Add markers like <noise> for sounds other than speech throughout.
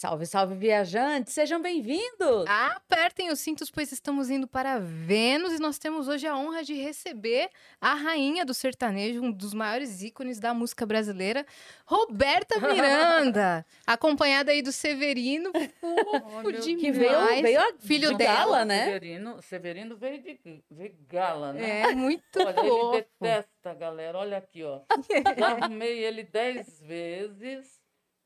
Salve, salve, viajantes! Sejam bem-vindos! Apertem os cintos, pois estamos indo para Vênus e nós temos hoje a honra de receber a rainha do sertanejo, um dos maiores ícones da música brasileira, Roberta Miranda, <laughs> acompanhada aí do Severino, fofo demais. que veio, veio a filho de dela, gala, né? Severino, Severino veio de veio gala, né? É, muito Olha, fofo. ele detesta, galera. Olha aqui, ó. <laughs> Arrumei ele dez vezes.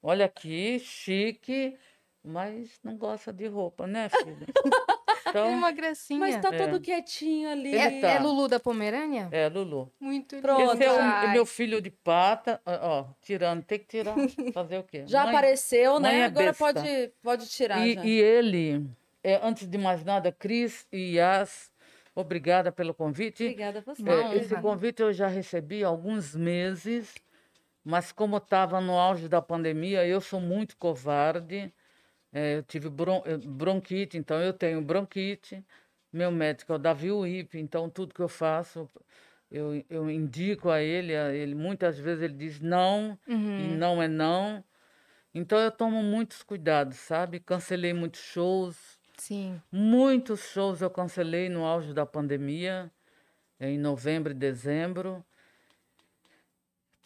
Olha aqui, chique, mas não gosta de roupa, né, filha? <laughs> É Então, uma gracinha. Mas tá É. todo quietinho ali. É, tá. é Lulu da Pomerânia? é, Lulu. Muito Pronto. Esse é o Ai. meu filho de pata, ó, tirando, tem que tirar, fazer o quê? Já Mãe- apareceu, mãe né? é Agora besta. pode, pode tirar E, já. e ele, é, antes de mais nada, Cris e Yas, obrigada pelo convite. Obrigada a você. É, esse convite eu já recebi há alguns meses, mas como estava no auge da pandemia, eu sou muito covarde. É, eu tive bron- eh, bronquite, então eu tenho bronquite. Meu médico é o Davi Uip, então tudo que eu faço, eu, eu indico a ele, a ele. Muitas vezes ele diz não, e Uhum. não é não. Então eu tomo muitos cuidados, sabe? Cancelei muitos shows. Sim. Muitos shows eu cancelei no auge da pandemia, em novembro e dezembro,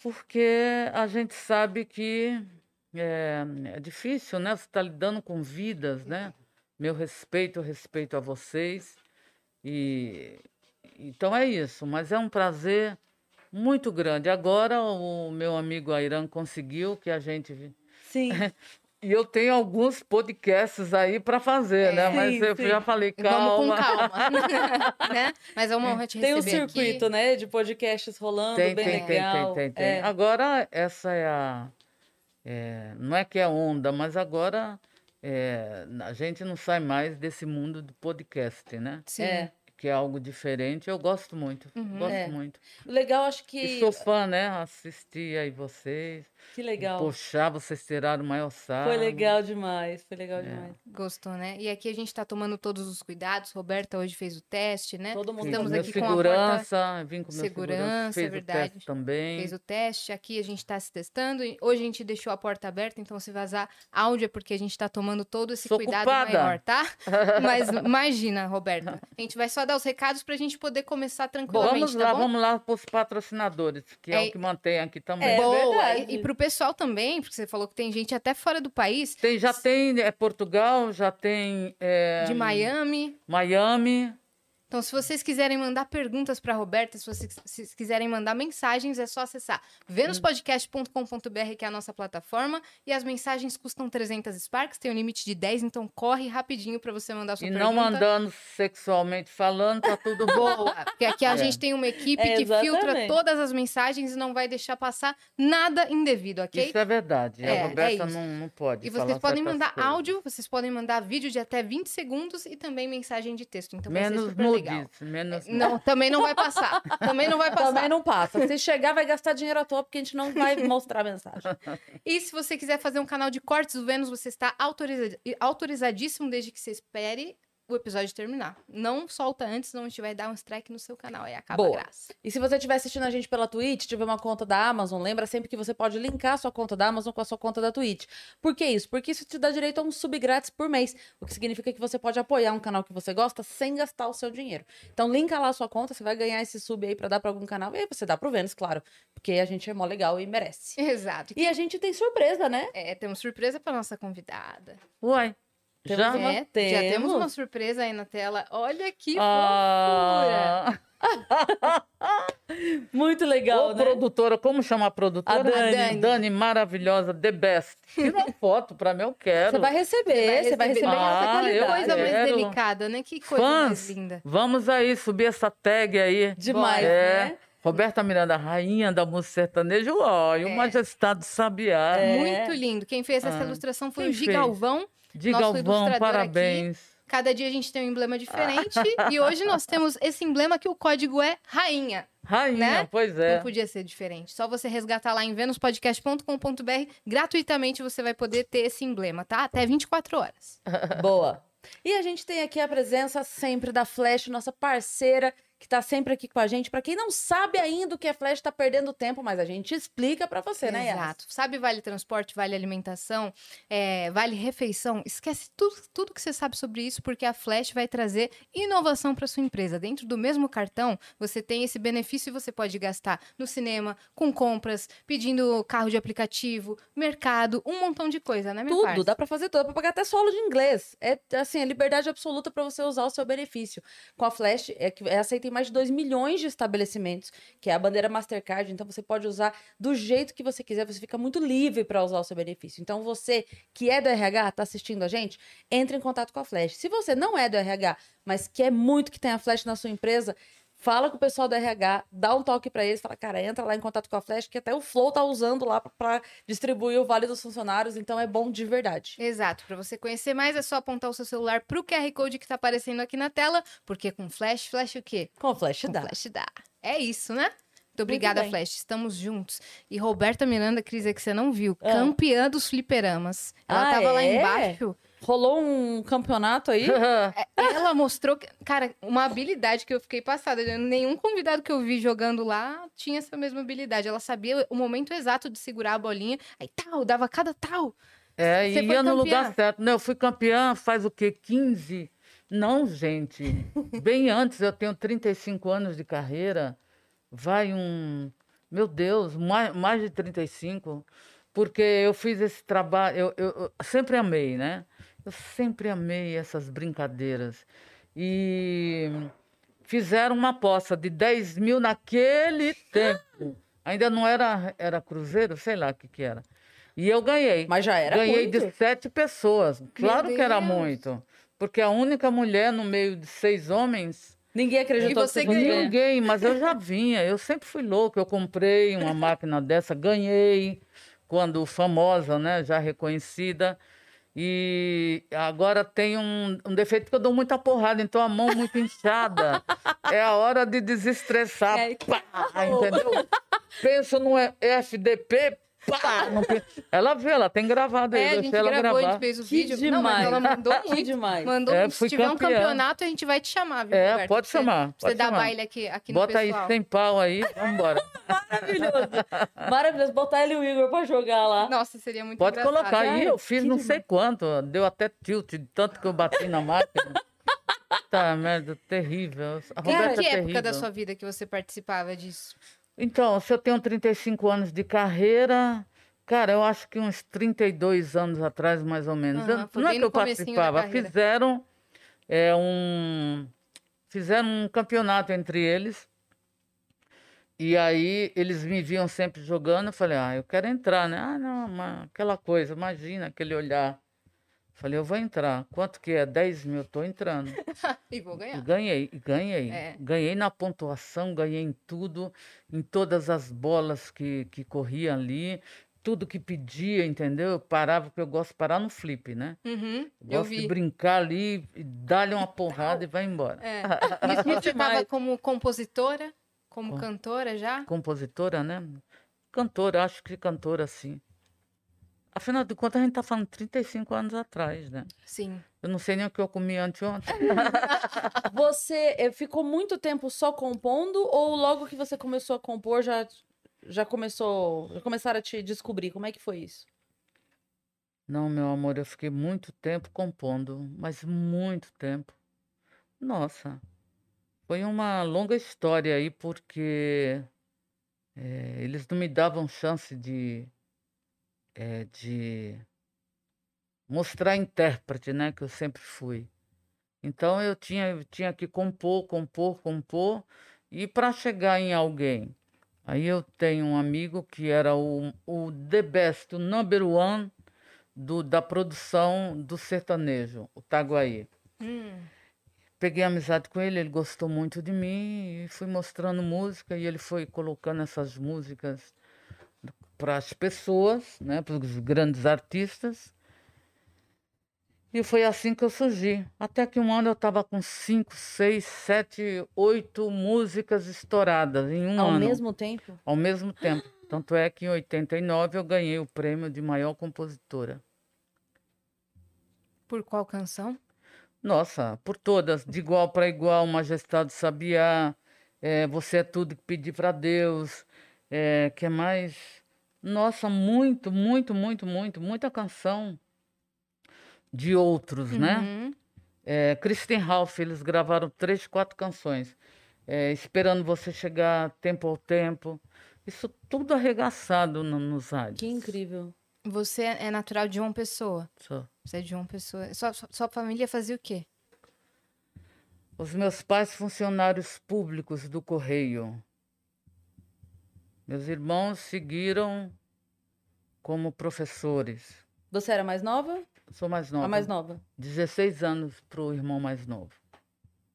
porque a gente sabe que é, é difícil, né? Você está lidando com vidas, né? Meu respeito, respeito a vocês. E então é isso, mas é um prazer muito grande. Agora o meu amigo Airan conseguiu que a gente Sim. <laughs> e eu tenho alguns podcasts aí para fazer, né? Mas Sim, eu sim. já falei, Vamos com calma. calma. <laughs> né? Mas é uma honra te Tem um receber circuito, aqui. né? De podcasts rolando, Tem, bem tem, tem, legal. tem, tem, tem. É. Agora, essa é a. é, não é que é onda, mas agora é, a gente não sai mais desse mundo do podcast, né? Sim. É. Que é algo diferente. Eu gosto muito. Uhum. gosto É. muito. Legal, acho que. E sou fã, né? Assisti aí vocês. Que legal. Poxa, vocês tiraram o maior sarro. Foi legal demais. Foi É. legal demais. Gostou, né? E aqui a gente tá tomando todos os cuidados. Roberta hoje fez o teste, né? Todo mundo Estamos aqui com a porta- segurança, vim com meu segurança, Segurança, fez verdade. o teste também. Fez o teste, aqui a gente tá se testando. e Hoje a gente deixou a porta aberta, então se vazar áudio é porque a gente tá tomando todo esse Sou cuidado culpada. maior, tá? <laughs> Mas imagina, Roberta. A gente vai só dar os recados pra gente poder começar tranquilamente, Vamos tá lá, bom? vamos lá para os patrocinadores, que é, É- o que mantém aqui também. É Boa! verdade. E, e pro pessoal também, porque você falou que tem gente até fora do país, Tem, já tem é, Portugal, já tem é, de Miami. Miami. Então, se vocês quiserem mandar perguntas para Roberta, se vocês se quiserem mandar mensagens, é só acessar venuspodcast.com.br, que é a nossa plataforma, e as mensagens custam 300 Sparks, tem um limite de 10, então corre rapidinho para você mandar sua E pergunta. não mandando sexualmente falando, tá tudo <laughs> bom. Boa, porque aqui a É. gente tem uma equipe É, que filtra todas as mensagens e não vai deixar passar nada indevido, ok? Isso é verdade. É, é a Roberta isso. não, não pode. E vocês podem mandar coisas. áudio, vocês podem mandar vídeo de até 20 segundos e também mensagem de texto. Então Menos super legal. nudes. Menos Não, também não vai passar. Também não vai <laughs> passar. Também não passa. Se chegar, vai gastar dinheiro à toa, porque a gente não vai mostrar a mensagem. E se você quiser fazer um canal de cortes do Vênus, você está autoriza- autorizadíssimo desde que você espere o episódio terminar. Não solta antes, senão a gente vai dar um strike no seu canal. Aí acaba Boa. a graça. E se você estiver assistindo a gente pela Twitch, tiver uma conta da Amazon, lembra sempre que você pode linkar a sua conta da Amazon com a sua conta da Twitch. Por que isso? Porque isso te dá direito a um sub grátis por mês, o que significa que você pode apoiar um canal que você gosta sem gastar o seu dinheiro. Então linka lá a sua conta, você vai ganhar esse sub aí pra dar pra algum canal, e aí você dá pro Vênus, claro, porque a gente é mó legal e merece. Exato. E a gente tem surpresa, né? É, temos surpresa para nossa convidada. Uai. Temos Já? uma- É, já temos temos? uma surpresa aí na tela. Olha que Ah, <laughs> Muito legal, Ô, né? produtora, como chama a produtora? A Dani. Dani. Dani, maravilhosa, the best. Tira uma foto pra mim, eu quero. Você vai receber, você vai receber, em alta Ah, Que eu qualidade. coisa mais quero. delicada, né? Que coisa mais Fãs, linda. vamos aí subir essa tag aí. Demais, É. né? Roberta Miranda, rainha da música sertaneja, ó, e o É. Majestade Sabiá. É. Muito lindo. Quem fez essa Ah, ilustração foi quem o Gi fez? De nosso Galvão, parabéns. Cada dia a gente tem um emblema diferente. e hoje nós temos esse emblema que o código é rainha. Rainha, Né? pois é. Não podia ser diferente. Só você resgatar lá em venuspodcast.com.br. Gratuitamente você vai poder ter esse emblema, tá? Até 24 horas. <laughs> Boa. E a gente tem aqui a presença sempre da Flash, nossa parceira, que tá sempre aqui com a gente. Pra quem não sabe ainda o que é flash, tá perdendo tempo, mas a gente explica pra você, né, Yas? Exato. Sabe vale transporte, vale alimentação, é, vale refeição? Esquece tudo, tudo que você sabe sobre isso, porque a Flash vai trazer inovação para sua empresa. Dentro do mesmo cartão, você tem esse benefício e você pode gastar no cinema, com compras, pedindo carro de aplicativo, mercado, um montão de coisa, né, minha Tudo, parça? dá pra fazer tudo, dá pra pagar até solo de inglês. É assim, é liberdade absoluta pra você usar o seu benefício. Com a Flash, é que é aceita em mais de 2 milhões de estabelecimentos, que é a bandeira Mastercard, então você pode usar do jeito que você quiser, você fica muito livre pra usar o seu benefício. Então você que é do RH, tá assistindo a gente, entre em contato com a Flash. Se você não é do RH, mas quer muito que tenha Flash na sua empresa, Fala com o pessoal do RH, dá um toque pra eles, fala, cara, entra lá em contato com a Flash, que até o Flow tá usando lá pra- pra distribuir o Vale dos Funcionários, então é bom de verdade. Exato. Para você conhecer mais, é só apontar o seu celular pro QR Code que tá aparecendo aqui na tela, porque com Flash, Flash o quê? Com o Flash Com dá. Flash dá. É isso, né? Muito obrigada, bem. Flash. Estamos juntos. E Roberta Miranda, Cris, é que você não viu, Ah. campeã dos fliperamas. Ela Ah, tava lá é? embaixo. Rolou um campeonato aí. <laughs> Ela mostrou, que- cara, uma habilidade que eu fiquei passada. Nenhum convidado que eu vi jogando lá tinha essa mesma habilidade. Ela sabia o momento exato de segurar a bolinha. Aí tal, dava cada tal. É, Você e ia no lugar certo. Não, eu fui campeã faz o quê? 15? Não, gente. <laughs> Bem antes, eu tenho 35 anos de carreira. Vai um. Meu Deus, mais, mais de 35. Porque eu fiz esse trabalho. Eu, eu- eu sempre amei, né? Eu sempre amei essas brincadeiras. E fizeram uma aposta de 10 mil naquele tempo. Ainda não era, era cruzeiro, sei lá o que, que era. E eu ganhei. Mas já era Ganhei muito. de sete pessoas. Claro que era muito. Porque a única mulher no meio de seis homens. Ninguém acreditou E você que você. Ninguém, mas eu já vinha. Eu sempre fui louco. Eu comprei uma máquina dessa, ganhei. Quando famosa, né? Já reconhecida. E agora tem um, um defeito que eu dou muita porrada, então a mão muito inchada. <laughs> É a hora de desestressar. É, Pá, entendeu? Penso no FDP, pá, não. Ela vê, ela tem gravado aí, É, a gente ela gravou, a gravar. gente fez o Que vídeo. Não, demais. ela mandou <laughs> muito. demais. Mandou É. Se tiver um campeã. campeonato, a gente vai te chamar, viu, É, Roberto? pode chamar, Você pode chamar. baile aqui, aqui no Bota aí pessoal. sem pau aí, vambora. <laughs> Maravilhoso. <laughs> Maravilhoso. Botar ele e o Igor pra jogar lá. Nossa, seria muito Pode engraçado. colocar aí, eu fiz que não sei quanto, deu até tilt, tanto que eu bati na máquina. tá, merda, terrível. A Roberta que é época da terrível. sua vida que você participava disso? Então, se eu tenho 35 anos de carreira, cara, eu acho que uns 32 anos atrás, mais ou menos. Aham, Eu- não é que eu participava, fizeram é, um fizeram um campeonato entre eles. E aí eles me viam sempre jogando, eu falei, ah, eu quero entrar, né? Ah, não, aquela coisa, imagina aquele olhar. Falei, eu vou entrar. Quanto que é? 10 mil, tô entrando. <laughs> E vou E ganhar. ganhei, e ganhei. É. Ganhei na pontuação, ganhei em tudo, em todas as bolas que, que corriam ali, tudo que pedia, entendeu? Eu parava, porque eu gosto de parar no flip, né? Uhum, gosto de brincar ali, e dar-lhe uma <laughs> porrada e vai embora. É. Nisso <laughs> você estava como compositora, como Com- cantora já? Compositora, né? Cantora, acho que cantora, sim. Afinal de contas, a gente tá falando 35 anos atrás, né? Sim. Eu não sei nem o que eu comi anteontem. <laughs> Você eh, ficou muito tempo só compondo ou logo que você começou a compor já, já começou, já começaram a te descobrir? Como é que foi isso? Não, meu amor, eu fiquei muito tempo compondo, mas muito tempo. Nossa, foi uma longa história aí, porque eh, eles não me davam chance de, eh, de mostrar intérprete, né, que eu sempre fui. Então eu tinha, eu tinha que compor, compor, compor, e para chegar em alguém. Aí eu tenho um amigo que era o, o the best, o number one do, da produção do sertanejo, o Taguaí. Hum, Peguei amizade com ele, ele gostou muito de mim e fui mostrando música e ele foi colocando essas músicas para as pessoas, né, para os grandes artistas. E foi assim que eu surgi. Até que um ano eu estava com cinco, seis, sete, oito músicas estouradas em um Ao ano mesmo tempo? ao mesmo tempo. Tanto é que em 89 eu ganhei o prêmio de maior compositora. por qual canção? Nossa, por todas, de igual para igual, Majestade Sabiá, é, Você é tudo que pedir para Deus. É, que mais? Nossa, muito, muito, muito, muito, muita canção de outros, né? Uhum. É, Kristen Ralph, eles gravaram três, quatro canções. É, Esperando Você Chegar, Tempo ao Tempo. Isso tudo arregaçado no, nos rádios. Que incrível. Você é natural de uma pessoa. Só. Você é de uma pessoa. Sua, sua- sua família fazia o quê? Os meus pais funcionários públicos do Correio. Meus irmãos seguiram como professores. Você era mais nova? Sou mais nova. A mais nova. 16 anos para o irmão mais novo.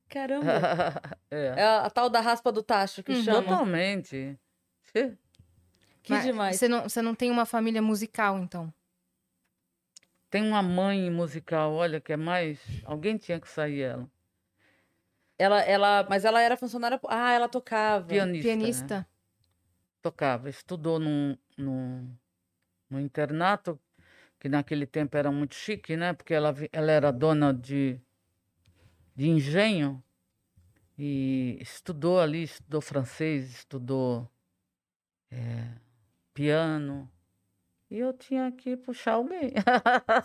Caramba. <laughs> é. É a, a tal da raspa do tacho que Uhum. chama. Totalmente. Que Mas demais. Você não, você não tem uma família musical, então? Tem uma mãe musical, olha, que é mais. Alguém tinha que sair ela. Ela, ela, mas ela era funcionária. Ah, ela tocava. Pianista. né? Tocava. Estudou num, num, num internato, que naquele tempo era muito chique, né? Porque ela, vi- ela era dona de, de engenho. E estudou ali, estudou francês, estudou eh, piano. E eu tinha que puxar alguém.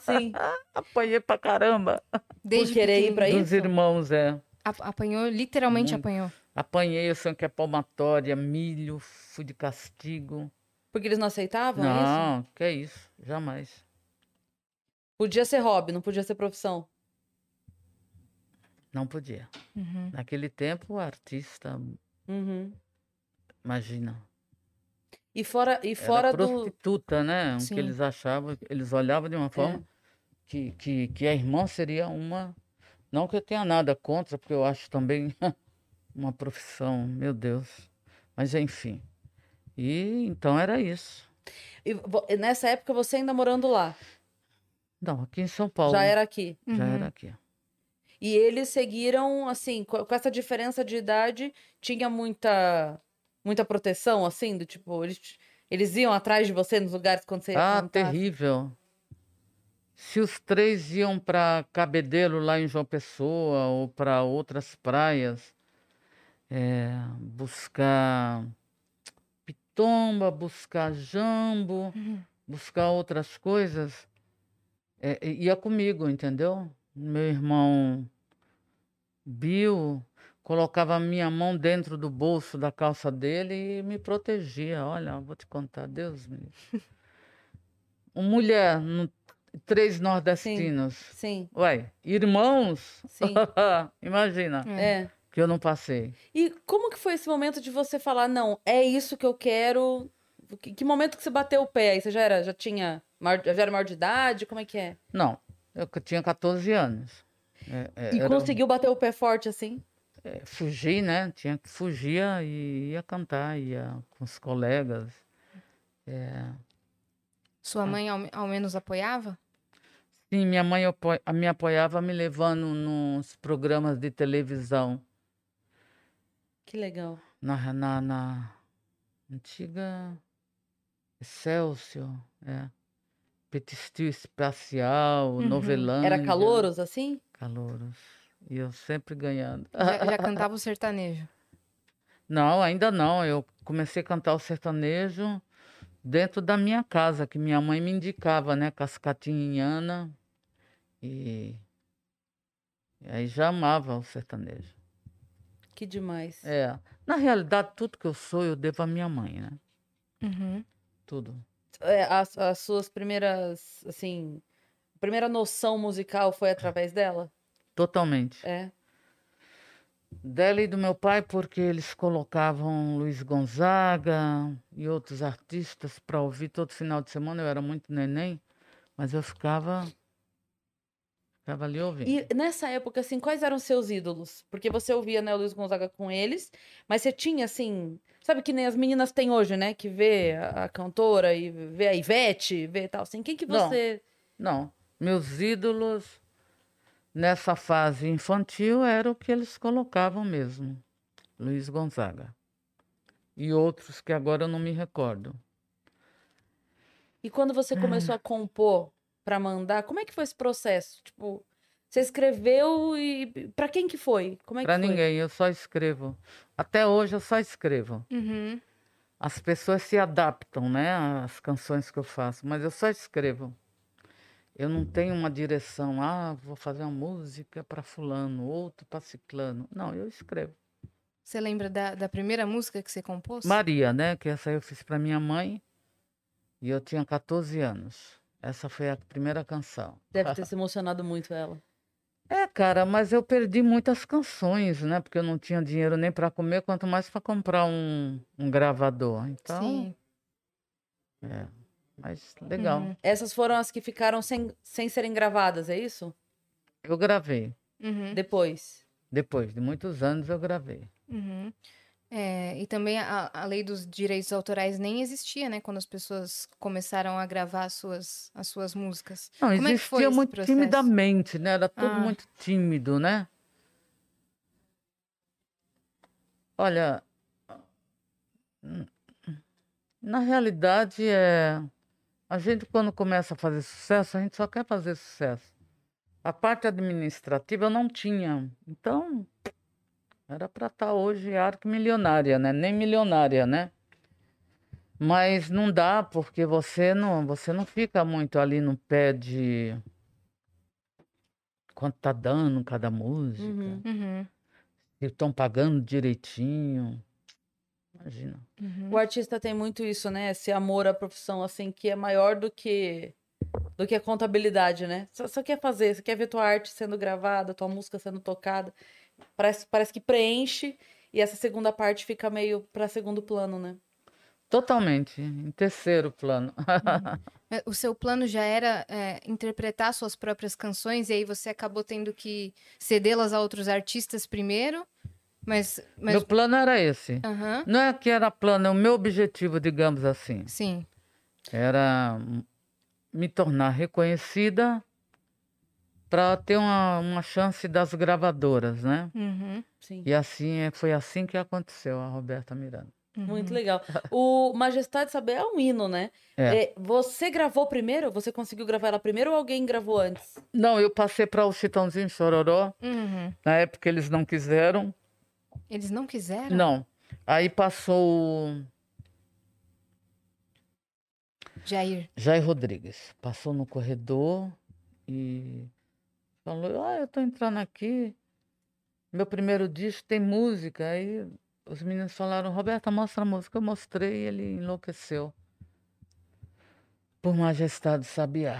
Sim. <laughs> Apanhei pra caramba. Desde querer ir pra. Dos isso? irmãos, é. Apanhou, literalmente Muito. apanhou. Apanhei, sei que é palmatória, milho, fui de castigo. Porque eles não aceitavam isso? Não, que é isso, jamais. Podia ser hobby, não podia ser profissão. Não podia. Uhum. Naquele tempo, o artista, Uhum. imagina, E fora, e era fora do. prostituta, né? O que eles achavam, eles olhavam de uma forma que, que, que a irmã seria uma. Não que eu tenha nada contra, porque eu acho também <laughs> uma profissão, meu Deus. Mas enfim. E então era isso. E nessa época você ainda morando lá. Não, aqui em São Paulo. Já era aqui. Já Uhum. era aqui. E eles seguiram, assim, co- com essa diferença de idade, tinha muita muita proteção, assim, do tipo, eles, eles iam atrás de você nos lugares quando você ia Ah, terrível. Se os três iam para Cabedelo, lá em João Pessoa, ou para outras praias, é, buscar pitomba, buscar jambo, Uhum. buscar outras coisas, é, ia comigo, entendeu? Meu irmão Bill colocava a minha mão dentro do bolso da calça dele e me protegia. Olha, vou te contar, Deus me. Uma mulher, no- três nordestinos. Sim, Ué, irmãos? sim. <laughs> Imagina, é. Que eu não passei. E como que foi esse momento de você falar, não, é isso que eu quero? Que, que momento que você bateu o pé? Aí você já era, já tinha, maior- já era maior de idade? Como é que é? Não, eu tinha 14 anos. É, é, E era- conseguiu bater o pé forte assim? é, fugir, né? Tinha que fugir e ia cantar, ia com os colegas. É, Sua mãe ao, ao menos apoiava? Sim, minha mãe apo- me apoiava me levando nos programas de televisão, Que legal. na, na, na antiga Excelsior, é. Petistil Espacial, Uhum. Novelândia. Era calouros assim? Calouros. E eu sempre ganhando. Já, já cantava o sertanejo. <laughs> Não, ainda não. Eu comecei a cantar o sertanejo dentro da minha casa, que minha mãe me indicava, né? Cascatinhana. E, e aí já amava o sertanejo. Que demais. É. Na realidade, tudo que eu sou, eu devo à minha mãe, né? Uhum. Tudo. É, as, as suas primeiras, assim, a primeira noção musical foi através dela? Totalmente. É. Dela e do meu pai, porque eles colocavam Luiz Gonzaga e outros artistas para ouvir todo final de semana. Eu era muito neném, mas eu ficava, ficava ali ouvindo. E nessa época, assim, quais eram seus ídolos? Porque você ouvia, né, o Luiz Gonzaga com eles, mas você tinha, assim, sabe que nem as meninas têm hoje, né? Que vê a, a cantora e vê a Ivete, vê tal, assim. Quem que Não. você... Não, meus ídolos nessa fase infantil era o que eles colocavam mesmo. Luiz Gonzaga. E outros que agora eu não me recordo. E quando você começou a compor pra mandar, como é que foi esse processo? Tipo, Você escreveu e para quem que foi? Como é Para que foi? ninguém, eu só escrevo. Até hoje eu só escrevo. Uhum. As pessoas se adaptam, né, às canções que eu faço, mas eu só escrevo. Eu não tenho uma direção, ah, vou fazer uma música para fulano, outro para ciclano. Não, eu escrevo. Você lembra da, da primeira música que você compôs? Maria, né, que essa eu fiz para minha mãe e eu tinha 14 anos. Essa foi a primeira canção. Deve ter <laughs> se emocionado muito ela. É, cara, mas eu perdi muitas canções, né? Porque eu não tinha dinheiro nem para comer, quanto mais para comprar um, um gravador. Então, Sim. é, mas legal. Uhum. Essas foram as que ficaram sem, sem serem gravadas, é isso? Eu gravei. Uhum. Depois. Depois de muitos anos eu gravei. Uhum. É, e também a, a lei dos direitos autorais nem existia, né? Quando as pessoas começaram a gravar as suas, as suas músicas. Não, Como é existia esse muito processo? timidamente, né? Era tudo Ah. muito tímido, né? Olha, na realidade é a gente quando começa a fazer sucesso, a gente só quer fazer sucesso. A parte administrativa eu não tinha, então era para estar hoje arquimilionária, né? Nem milionária, né? Mas não dá porque você não, você não fica muito ali no pé de quanto tá dando cada música, Uhum. Uhum. se estão pagando direitinho. Imagina. Uhum. O artista tem muito isso, né? Esse amor à profissão, assim, que é maior do que do que a contabilidade, né? Só, só quer fazer, você quer ver tua arte sendo gravada, tua música sendo tocada. Parece, parece que preenche e essa segunda parte fica meio para segundo plano, né? Totalmente, em terceiro plano. É, O seu plano já era é, interpretar suas próprias canções e aí você acabou tendo que cedê-las a outros artistas primeiro, mas... mas... Meu plano era esse. Aham, Não é que era plano, é o meu objetivo, digamos assim. sim. Era me tornar reconhecida para ter uma, uma chance das gravadoras, né? Uhum, Sim. E assim é- foi assim que aconteceu a Roberta Miranda. uhum. Muito legal. <laughs> O Majestade Saber é um hino, né? É. É, você gravou primeiro? Você conseguiu gravar ela primeiro ou alguém gravou antes? Não, eu passei para o Chitãozinho Chororó. Uhum. Na época eles não quiseram. Eles não quiseram? Não. Aí passou o Jair. Jair Rodrigues. Passou no corredor e falou: Ah, eu tô entrando aqui. Meu primeiro disco tem música. Aí os meninos falaram: Roberta, mostra a música. Eu mostrei e ele enlouqueceu. Por Majestade Sabiá.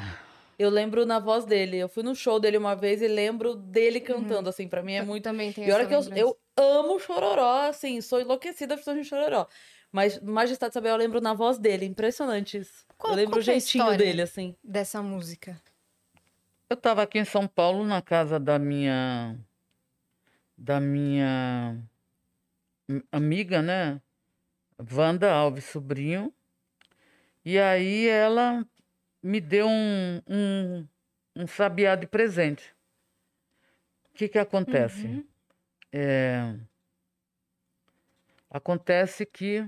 Eu lembro na voz dele. Eu fui no show dele uma vez e lembro dele cantando, assim, pra mim é Eu muito. Também tenho E olha que eu, eu amo Chororó, assim, sou enlouquecida por de Chororó. Mas Majestade Saber eu lembro na voz dele, impressionante isso. Qual- eu lembro qual o que é a jeitinho história? dele, assim. Dessa música. Eu estava aqui em São Paulo, na casa da minha da minha amiga, né? Wanda Alves Sobrinho. E aí ela me deu um, um, um sabiá de presente. O que que acontece? Uhum. É, acontece que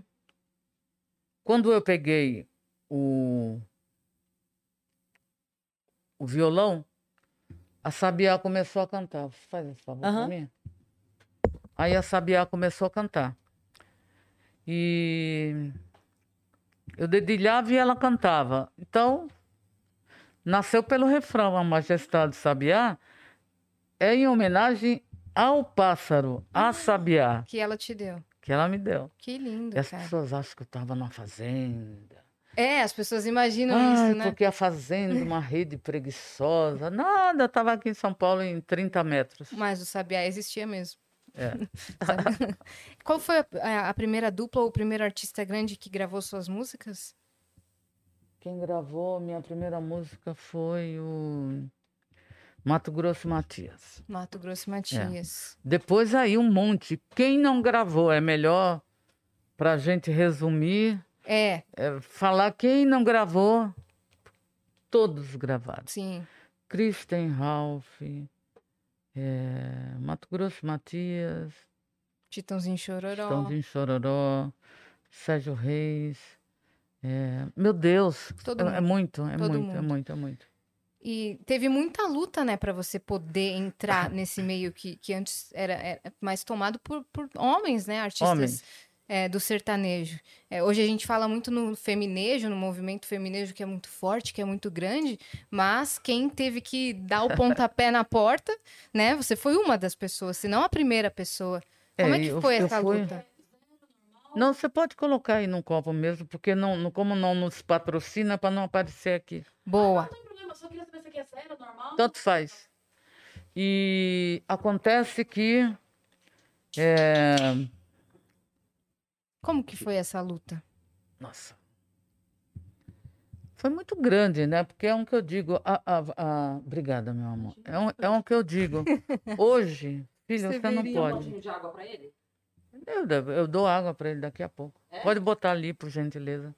quando eu peguei o, o violão, a Sabiá começou a cantar. Faz esse favor Aham. pra mim. Aí a Sabiá começou a cantar. E eu dedilhava e ela cantava. Então, nasceu pelo refrão A Majestade Sabiá, é em homenagem ao pássaro, a Sabiá, Que ela te deu. que ela me deu. Que lindo, E as cara. pessoas acham que eu estava numa fazenda. É, as pessoas imaginam Ai, isso, né? porque a fazenda, uma rede preguiçosa. Nada, estava aqui em São Paulo em 30 metros. Mas o Sabiá existia mesmo. É. <laughs> Qual foi a, a- a primeira dupla ou o primeiro artista grande que gravou suas músicas? Quem gravou minha primeira música foi o Mato Grosso Matias. Mato É. Grosso e Matias. Depois aí um monte. Quem não gravou é melhor para a gente resumir, É, é falar quem não gravou. Todos gravaram. sim. Kristen Ralph, é, Mato Grosso Matias, Titãozinho Chororó. Estãozinho Chororó, Sérgio Reis. é, meu Deus, Todo é, é muito, é Todo muito, é mundo. muito, é muito. E teve muita luta, né, para você poder entrar nesse meio que, que antes era, era mais tomado por, por homens, né, artistas Homens. É, do sertanejo. É, hoje a gente fala muito no feminejo, no movimento feminejo que é muito forte, que é muito grande, mas quem teve que dar o <laughs> pontapé na porta, né, você foi uma das pessoas, se não a primeira pessoa. Como é, que eu- foi eu essa fui- luta? Não, você pode colocar aí num copo mesmo, porque não, como não nos patrocina, para não aparecer aqui. Boa. Não tem problema, só queria saber se aqui é sério, normal. Tanto faz. E acontece que é, Como que foi essa luta? Nossa. Foi muito grande, né? Porque é um que eu digo. A, a, a- Obrigada, meu amor. É um, é um que eu digo. <laughs> Hoje, filho, você não Severinho. Um pode. potinho de água pra ele? Eu, eu dou água para ele daqui a pouco. É? Pode botar ali, por gentileza.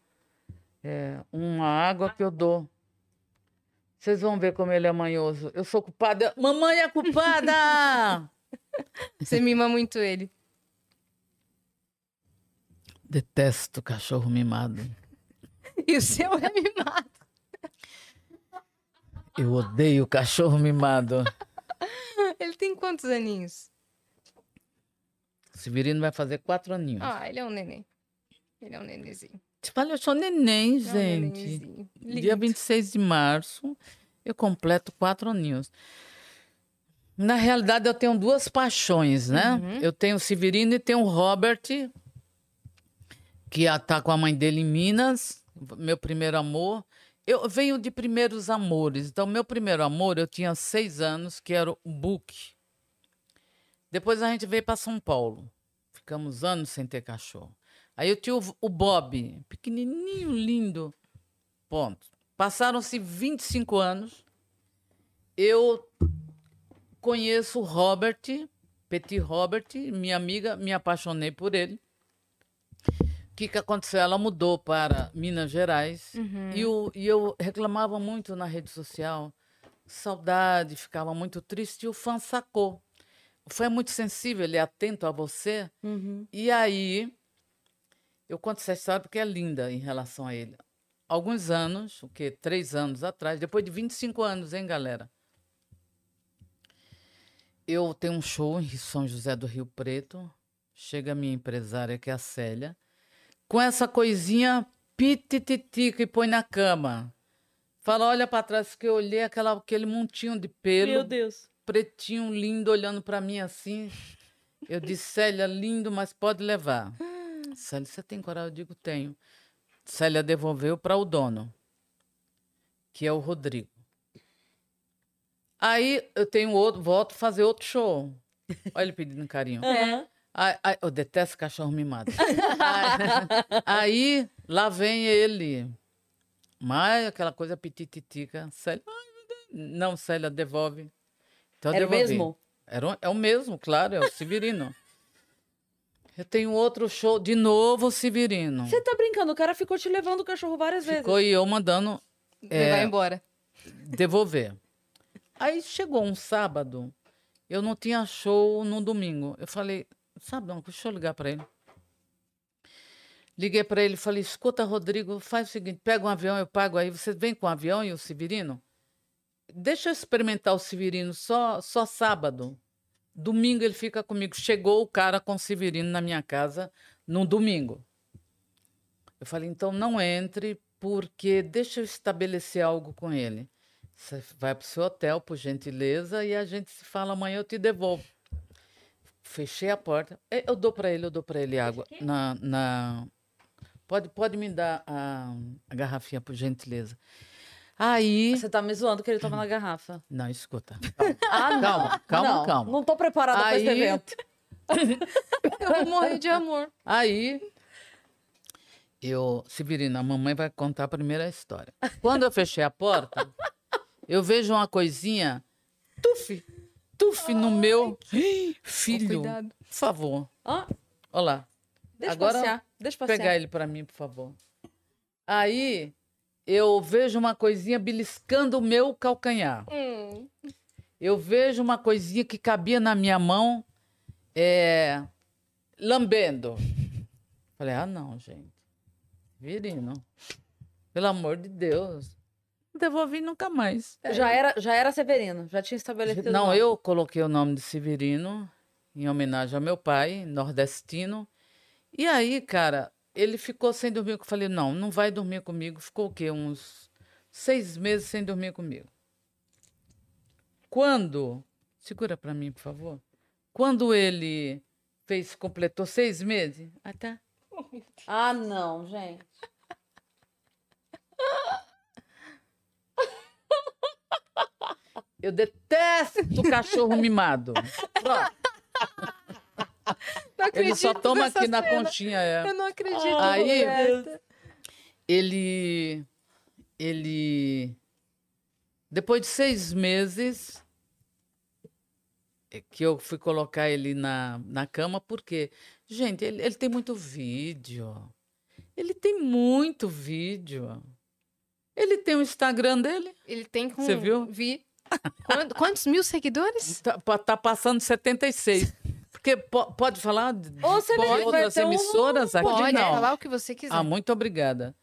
É uma água que eu dou. Vocês vão ver como ele é manhoso. Eu sou culpada. Mamãe é culpada! <laughs> Você mima muito ele. Detesto cachorro mimado. E o seu é mimado. Eu odeio cachorro mimado. Ele tem quantos aninhos? Severino vai fazer quatro aninhos. Ah, ele é um neném. Ele é um nenenzinho. Te falei, eu sou neném, Ele é um gente. Dia Lindo. 26 de março, eu completo quatro aninhos. Na realidade, eu tenho duas paixões, né? Uhum. Eu tenho o Severino e tenho o Robert, que está com a mãe dele em Minas, meu primeiro amor. Eu venho de primeiros amores. Então, meu primeiro amor, eu tinha seis anos, que era o Book. Depois a gente veio para São Paulo. Ficamos anos sem ter cachorro. Aí eu tinha o, o Bob, pequenininho, lindo. Ponto. Passaram-se 25 anos. Eu conheço o Robert, Petit Robert, minha amiga, me apaixonei por ele. O que, que aconteceu? Ela mudou para Minas Gerais Uhum. e, o- e eu reclamava muito na rede social. Saudade, ficava muito triste e o fã sacou. O fã é muito sensível, ele é atento a você. Uhum. E aí, eu conto essa história porque é linda em relação a ele. Alguns anos, o quê? Três anos atrás, depois de 25 anos, hein, galera? Eu tenho um show em São José do Rio Preto. Chega a minha empresária, que é a Célia, com essa coisinha pitititica e põe na cama. Fala, olha para trás, que eu olhei aquela, aquele montinho de pelo Meu Deus. pretinho lindo olhando para mim assim. Eu disse, Célia, lindo, mas pode levar. Célia, você tem coragem? Eu digo, tenho. Célia devolveu para o dono, que é o Rodrigo. Aí eu tenho outro, volto fazer outro show. Olha ele pedindo carinho. Aham. Ai, ai, eu detesto cachorro mimado. Ai, aí, lá vem ele. Mas aquela coisa pitititica. Célia. Não, Célia, devolve. Então, eu Era o devolvi. mesmo? Era é o mesmo, claro, é o Severino. Eu tenho outro show, de novo o Severino. Você tá brincando? O cara ficou te levando o cachorro várias Ficou e eu mandando Ele vai embora. devolver. Aí chegou um sábado, eu não tinha show no domingo. Eu falei, sabe, não, deixa eu ligar para ele. Liguei para ele e falei, escuta, Rodrigo, faz o seguinte, pega um avião, eu pago aí, você vem com o avião e o Severino? Deixa eu experimentar o Severino só, só sábado. Domingo ele fica comigo. Chegou o cara com o Severino na minha casa no domingo. Eu falei, então não entre, porque deixa eu estabelecer algo com ele. Você vai para o seu hotel, por gentileza, e a gente se fala amanhã, eu te devolvo. Fechei a porta. Eh, Eu dou para ele, eu dou para ele água. Na, na... Pode, pode me dar a, a garrafinha, por gentileza. Aí. Você tá me zoando que ele toma na garrafa. <clears throat> Não, escuta. Ah, não. Calma, calma, não, calma. Não tô preparada pra esse Aí- evento. <laughs> Eu vou morrer de amor. Aí, eu, Severina, a mamãe vai contar a primeira história. Quando eu fechei a porta, eu vejo uma coisinha, tuf, tuf no meu filho. Cuidado. Por favor, Ó, olha lá. deixa Agora, passear. Deixa passear. Pegar ele para mim, por favor. Aí, eu vejo uma coisinha beliscando o meu calcanhar. Hum. Eu vejo uma coisinha que cabia na minha mão, é, lambendo. Falei, ah, não, gente. Virino. Pelo amor de Deus. Não devolvi nunca mais. Já era, já era Severino, já tinha estabelecido. o Não, nome. eu coloquei o nome de Severino em homenagem ao meu pai, nordestino. E aí, cara, ele ficou sem dormir. Eu falei, não, não vai dormir comigo. Ficou o quê? Uns seis meses sem dormir comigo. Quando, segura pra mim, por favor. Quando ele fez, completou seis meses, ah, tá. Ah, não, gente. Eu detesto cachorro mimado. Pronto. <laughs> Não Ele só toma aqui na cena. conchinha. É. Eu não acredito. Aí- Roberta. ele ele depois de seis meses é que eu fui colocar ele na, na cama porque gente ele, ele tem muito vídeo ele tem muito vídeo ele tem o Instagram dele Ele tem com. Você viu? Vi. Quanto- quantos mil seguidores? tá, tá passando 76 porque po- pode falar de, vai outras ter um- emissoras aqui Pode não falar o que você quiser. Ah, muito obrigada.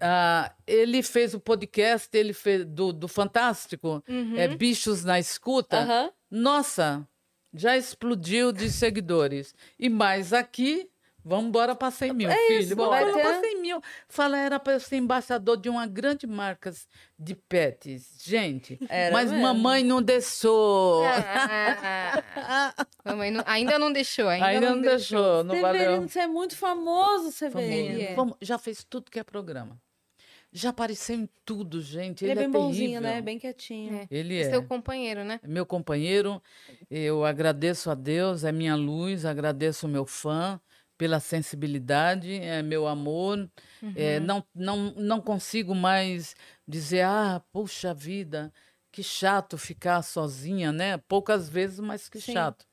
Ah, ele fez o podcast ele fez do, do Fantástico, Uhum. é Bichos na Escuta. Aham. Nossa, já explodiu de seguidores. E mais aqui, vamos embora para 100 mil, É filho. isso, Vamos embora ter- para 100 mil. Fala, era para ser embaixador de uma grande marca de pets. Gente, Era mas mesmo. mamãe não deixou. Ah, mamãe não- ainda não deixou, ainda, Ainda não deixou, não valeu. Você é muito famoso, Severino. Ele é. Já fez tudo que é programa. Já apareceu em tudo, gente. Ele, Ele, é bem bonzinho, terrível. né? Bem quietinho. É. Ele é. Seu companheiro, né? meu companheiro. Eu agradeço a Deus, é minha luz, agradeço o meu fã pela sensibilidade, é meu amor. É, não, não, não consigo mais dizer, ah, puxa vida, que chato ficar sozinha, né? Poucas vezes, mas que Sim. chato.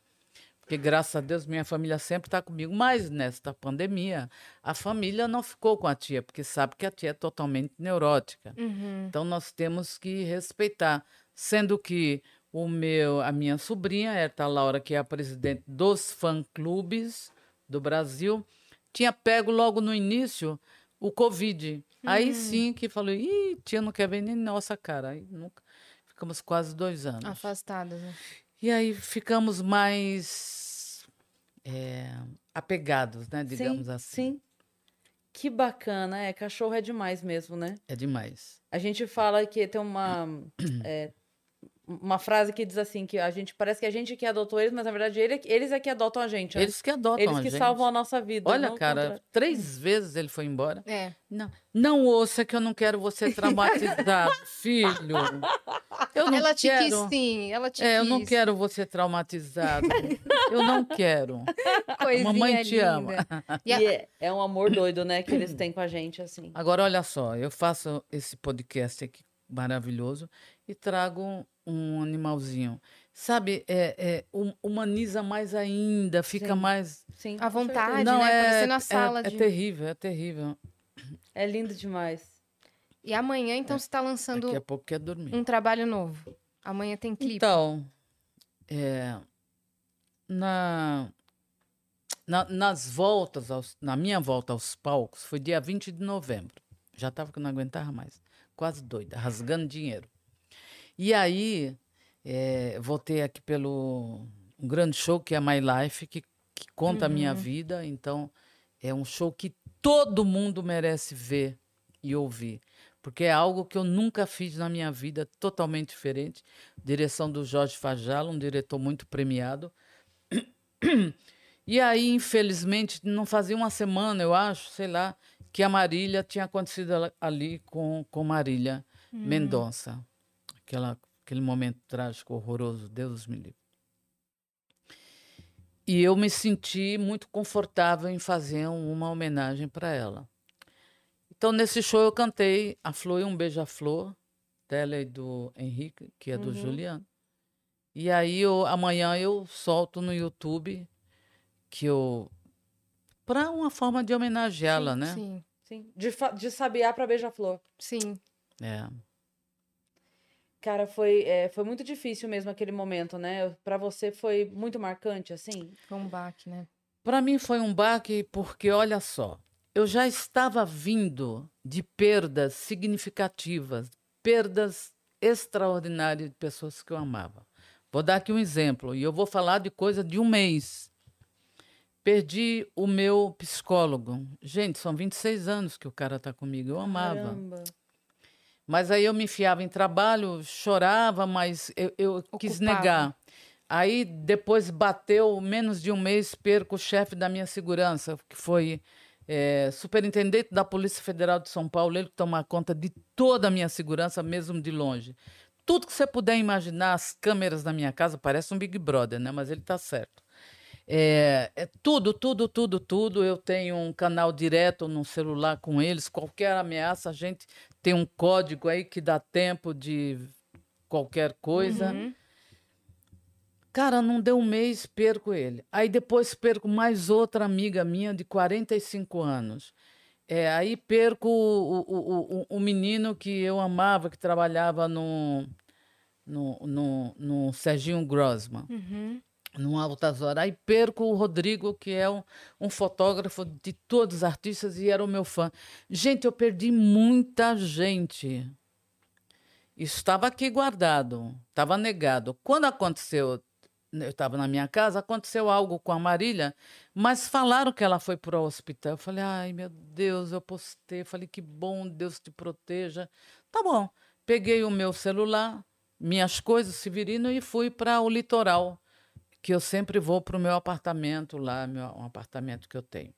Porque, graças a Deus, minha família sempre está comigo. Mas, nesta pandemia, a família não ficou com a tia, porque sabe que a tia é totalmente neurótica. Uhum. Então nós temos que respeitar, sendo que o meu, a minha sobrinha, a Erta Laura, que é a presidente dos fã-clubes do Brasil, tinha pego logo no início o Covid. Aí sim que falou, ih, tia não quer ver nem nossa cara. Aí nunca ficamos quase dois anos. Afastados, né? E aí ficamos mais é, apegados, né? Digamos sim, assim. Sim. Que bacana. É, cachorro é demais mesmo, né? É demais. A gente fala que tem uma, <clears throat> é, uma frase que diz assim, que a gente parece que a gente que adotou eles, mas na verdade ele, eles é que adotam a gente. né? Eles que adotam Eles a que gente. salvam a nossa vida. Olha, cara, contrário. três vezes ele foi embora. É. Não, não ouça que eu não quero você traumatizado, <laughs> filho. Eu não ela te quero. quis sim, ela te É, eu quis. não quero você traumatizado. eu não quero. <laughs> Coisinha Mamãe te linda. ama. E a- E é, é um amor doido, né, que eles têm com a gente, assim. Agora, olha só, eu faço esse podcast aqui maravilhoso e trago um animalzinho. Sabe, é, é, hum- humaniza mais ainda, fica Sim. mais. Sim, A com vontade. certeza. né? é, Parecendo a é- sala é de- terrível, é terrível. É lindo demais. E amanhã, então, você está Daqui lançando a pouco quer dormir. um trabalho novo. Amanhã tem clipe. Então, é, na, na- nas voltas, aos- na minha volta aos palcos, foi dia 20 de novembro. Já estava que não aguentava mais. Quase doida, rasgando dinheiro. E aí, é, voltei aqui pelo um grande show que é My Life, que, que conta a minha Uhum. vida. Então, é um show que todo mundo merece ver e ouvir. Porque é algo que eu nunca fiz na minha vida, totalmente diferente. Direção do Jorge Fajala, um diretor muito premiado. E aí, infelizmente, não fazia uma semana, eu acho, sei lá, que a Marília tinha acontecido ali com, com Marília Mendonça. Aquela, aquele momento trágico, horroroso, Deus me livre. E eu me senti muito confortável em fazer um- uma homenagem para ela. Então, nesse show, eu cantei A Flor e um Beija-Flor, dela e do Henrique, que é do Uhum. Juliano. E aí, eu, amanhã, eu solto no YouTube, que eu. Para uma forma de homenageá-la, né? Sim, Sim. De, de sabiá pra beija-flor. sim. É. Cara, foi, é, foi muito difícil mesmo aquele momento, né? Pra você foi muito marcante, assim? Foi um baque, né? Para mim foi um baque porque, olha só, eu já estava vindo de perdas significativas perdas extraordinárias de pessoas que eu amava. Vou dar aqui um exemplo, e eu vou falar de coisa de um mês. Perdi o meu psicólogo. Gente, são 26 anos que o cara está comigo. Eu amava. Caramba. Mas aí eu me enfiava em trabalho, chorava, mas eu, eu quis negar. Aí depois bateu menos de um mês, perco o chefe da minha segurança, que foi é, superintendente da Polícia Federal de São Paulo, ele que toma conta de toda a minha segurança, mesmo de longe. Tudo que você puder imaginar, as câmeras da minha casa, parece um Big Brother, né? Mas ele tá certo. É, é tudo, tudo, tudo, tudo. Eu tenho um canal direto no celular com eles. Qualquer ameaça, a gente tem um código aí que dá tempo de qualquer coisa. Uhum. Cara, não deu um mês, perco ele. Aí depois perco mais outra amiga minha de 45 anos. É, aí perco o, o, o, o menino que eu amava, que trabalhava no, no, no, no Serginho Grossman, Uhum. Altas Horas. Aí perco o Rodrigo, que é um, um fotógrafo de todos os artistas e era o meu fã. Gente, eu perdi muita gente. Isso estava aqui guardado, estava negado. Quando aconteceu, eu estava na minha casa, aconteceu algo com a Marília, mas falaram que ela foi para o hospital. Eu falei, ai meu Deus, eu postei. Eu falei, que bom, Deus te proteja. Tá bom. Peguei o meu celular, minhas coisas, Severino, e fui para o litoral, que eu sempre vou para o meu apartamento lá, meu, um apartamento que eu tenho.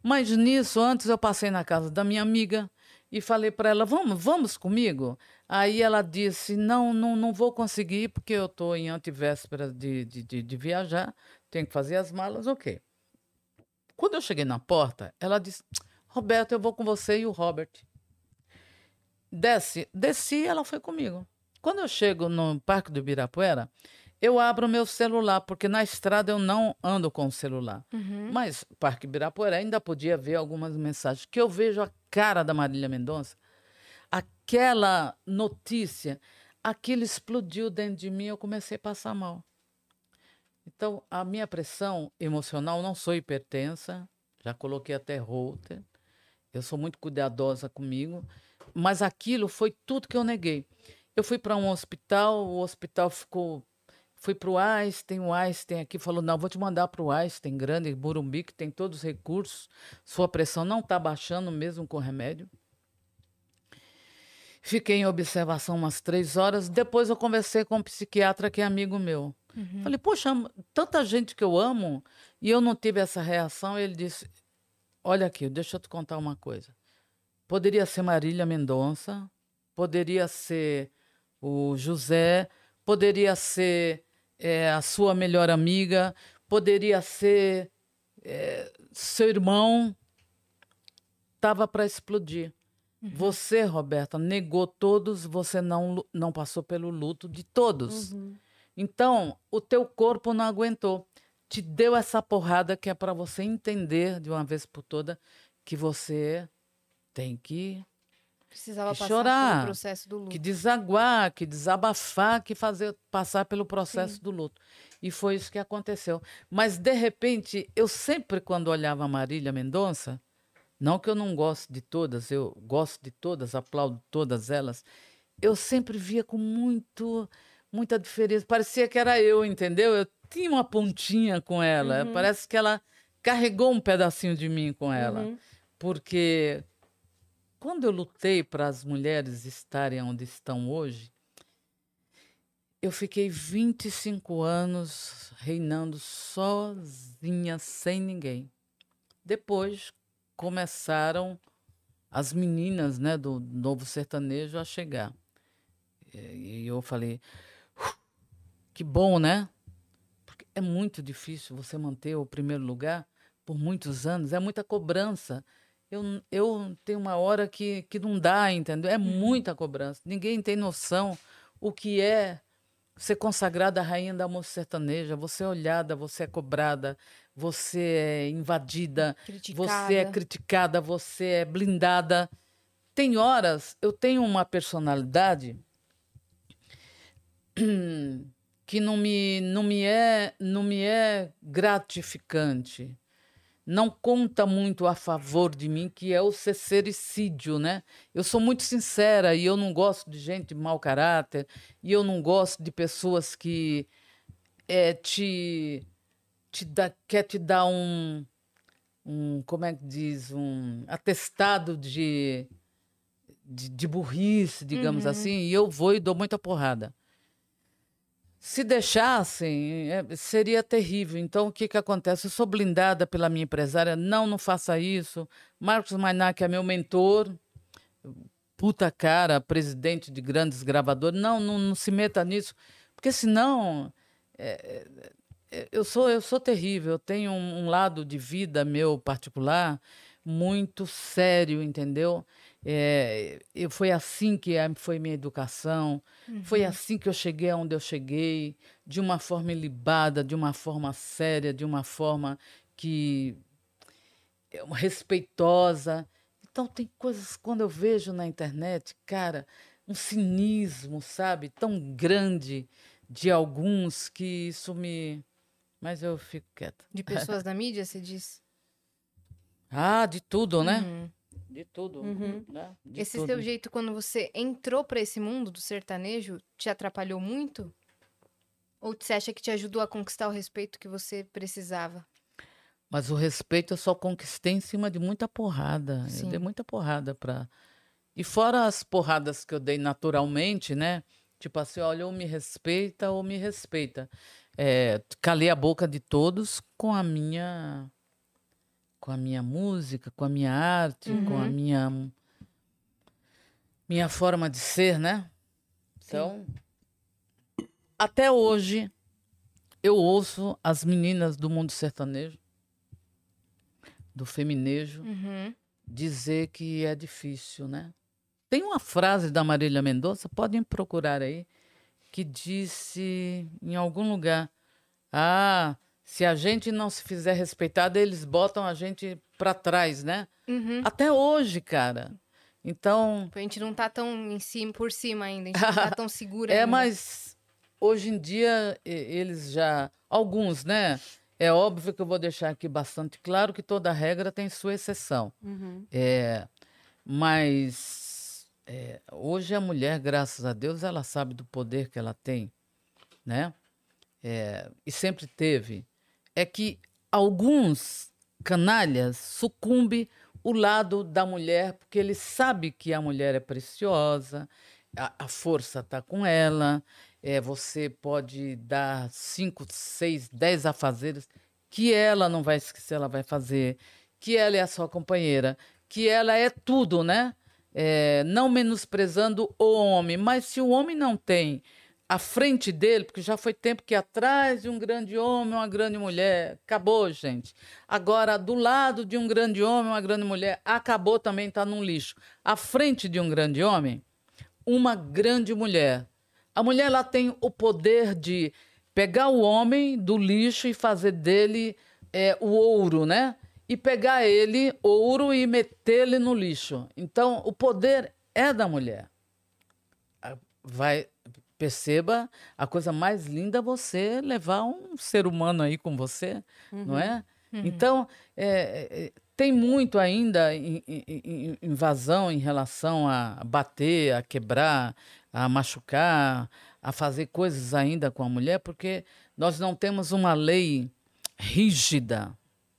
Mas nisso, antes eu passei na casa da minha amiga e falei para ela: vamos, vamos comigo? Aí ela disse: não, não, não vou conseguir porque eu estou em antivéspera de, de, de, de viajar, tenho que fazer as malas, ok. Quando eu cheguei na porta, ela disse: Roberto, eu vou com você e o Robert. Desce, desci, ela foi comigo. Quando eu chego no Parque do Ibirapuera, eu abro meu celular, porque na estrada eu não ando com o celular. Uhum. Mas Parque Ibirapuera ainda podia ver algumas mensagens. Que eu vejo a cara da Marília Mendonça, aquela notícia, aquilo explodiu dentro de mim, eu comecei a passar mal. Então, a minha pressão emocional, não sou hipertensa, já coloquei até Holter, eu sou muito cuidadosa comigo, mas aquilo foi tudo que eu neguei. Eu fui para um hospital, o hospital ficou Fui para o Einstein, o Einstein aqui falou: não, vou te mandar para o Einstein, grande, Burumbi, que tem todos os recursos, sua pressão não está baixando mesmo com remédio. Fiquei em observação umas três horas. Depois eu conversei com um psiquiatra que é amigo meu. Uhum. Falei, poxa, tanta gente que eu amo e eu não tive essa reação. Ele disse: Olha aqui, deixa eu te contar uma coisa. Poderia ser Marília Mendonça, poderia ser o José, poderia ser é, a sua melhor amiga, poderia ser é, seu irmão. Estava para explodir. Você, Roberta, negou todos, você não, não passou pelo luto de todos. Uhum. Então, o teu corpo não aguentou. Te deu essa porrada que é para você entender de uma vez por toda que você tem que, Precisava que passar chorar, pelo processo do luto. que desaguar, que desabafar, que fazer passar pelo processo do luto. E foi isso que aconteceu. Mas, de repente, eu sempre, quando olhava a Marília Mendonça, não que eu não goste de todas, eu gosto de todas, aplaudo todas elas, eu sempre via com muito, muita diferença. Parecia que era eu, entendeu? Eu tinha uma pontinha com ela. Uhum. Parece que ela carregou um pedacinho de mim com ela. Uhum. Porque quando eu lutei para as mulheres estarem onde estão hoje, eu fiquei 25 anos reinando sozinha, sem ninguém. Depois começaram as meninas né, do novo sertanejo a chegar. E eu falei, "Uf, que bom, né? Porque é muito difícil você manter o primeiro lugar por muitos anos, é muita cobrança. Eu, eu tenho uma hora que, que não dá, entendeu? É muita cobrança. Ninguém tem noção o que é ser consagrada a rainha da música sertaneja. Você é olhada, você é cobrada, você é invadida, você é Criticada. criticada, você é blindada. Tem horas, eu tenho uma personalidade <clears throat> que não me, não me, é, não me é gratificante. Não conta muito a favor de mim, que é o sincericídio, né? Eu sou muito sincera e eu não gosto de gente de mau caráter, e eu não gosto de pessoas que é, te, te dá, quer te dar um, um, como é que diz, um atestado de, de, de burrice, digamos Uhum. assim, e eu vou e dou muita porrada. Se deixassem, é, seria terrível. Então, o que, que acontece? Eu sou blindada pela minha empresária. Não, não faça isso. Marcos Mainac é meu mentor. Puta cara, presidente de grandes gravadores. Não, não, não se meta nisso. Porque senão... é, é, eu, sou, eu sou terrível. Eu tenho um, um lado de vida meu particular muito sério, entendeu? É, eu, foi assim que a- foi minha educação. Foi assim que eu cheguei aonde eu cheguei, de uma forma ilibada, de uma forma séria, de uma forma que é, respeitosa. Então tem coisas quando eu vejo na internet, cara, um cinismo, sabe, tão grande de alguns que isso me mas eu fico quieta. De pessoas da mídia, você diz? <laughs> Ah, de tudo, né? Uhum. De tudo. Uhum. né? De Esse tudo. seu jeito, quando você entrou pra esse mundo do sertanejo, te atrapalhou muito? Ou você acha que te ajudou a conquistar o respeito que você precisava? Mas o respeito eu só conquistei em cima de muita porrada. Sim. Eu dei muita porrada pra. E fora as porradas que eu dei naturalmente, né? Tipo assim, olha, ou me respeita ou me respeita. É, calei a boca de todos com a minha com a minha música, com a minha arte, com a Uhum. minha minha forma de ser, né? Então, até hoje eu ouço as meninas do mundo sertanejo, do feminejo, Uhum. dizer que é difícil, né? Tem uma frase da Marília Mendonça, podem procurar aí, que disse em algum lugar: Ah, se a gente não se fizer respeitada, eles botam a gente para trás, né? Uhum. Até hoje, cara. Então, A gente não tá tão em cima, por cima ainda, a gente <laughs> não tá tão segura é, ainda. mas hoje em dia eles já. Alguns, né? É óbvio que eu vou deixar aqui bastante claro que toda regra tem sua exceção. Uhum. É, mas é, hoje a mulher, graças a Deus, ela sabe do poder que ela tem, né? É, e sempre teve. É que alguns canalhas sucumbem o lado da mulher, porque ele sabe que a mulher é preciosa, a, a força está com ela, é, você pode dar cinco, seis, dez afazeres que ela não vai esquecer, ela vai fazer, que ela é a sua companheira, que ela é tudo, né? É, não menosprezando o homem, mas se o homem não tem à frente dele, porque já foi tempo que atrás de um grande homem, uma grande mulher, acabou, gente. Agora, do lado de um grande homem, uma grande mulher, acabou também, está num lixo. À frente de um grande homem, uma grande mulher. A mulher ela tem o poder de pegar o homem do lixo e fazer dele é, o ouro, né? E pegar ele, ouro, e meter-lhe no lixo. Então, o poder é da mulher. A- Vai, perceba, a coisa mais linda é você levar um ser humano aí com você, não é? Então, é, é, tem muito ainda invasão em relação a bater, a quebrar, a machucar, a fazer coisas ainda com a mulher, porque nós não temos uma lei rígida,